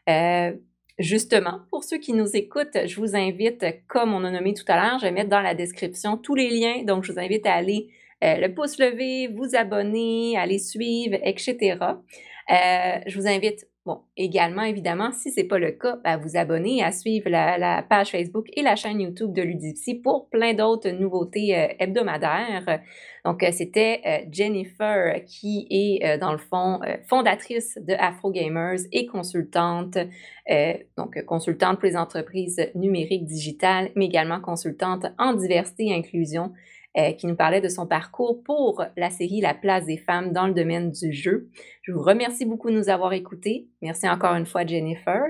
Heu, justement, pour ceux qui nous écoutent, je vous invite, comme on a nommé tout à l'heure, je vais mettre dans la description tous les liens. Donc, je vous invite à aller, heu, le pouce levé, vous abonner, aller suivre et cetera. Heu, je vous invite, bon, également, évidemment, si c'est pas le cas, à vous abonner, à suivre la page Facebook et la chaîne YouTube de Ludipsy pour plein d'autres nouveautés, heu, hebdomadaires. Donc, heu, c'était, heu, Jennifer qui est, dans le fond, fondatrice de Afro-Gamers et consultante, donc consultante pour les entreprises numériques digitales, mais également consultante en diversité et inclusion, heu, qui nous parlait de son parcours pour la série La place des femmes dans le domaine du jeu. Je vous remercie beaucoup de nous avoir écoutés. Merci encore une fois Jennifer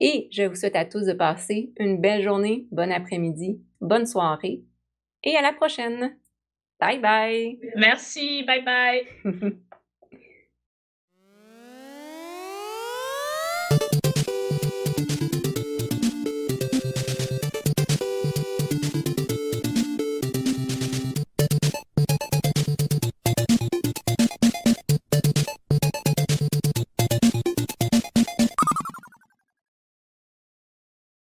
et je vous souhaite à tous de passer une belle journée, bon après-midi, bonne soirée et à la prochaine. Bye bye.
Merci, bye bye.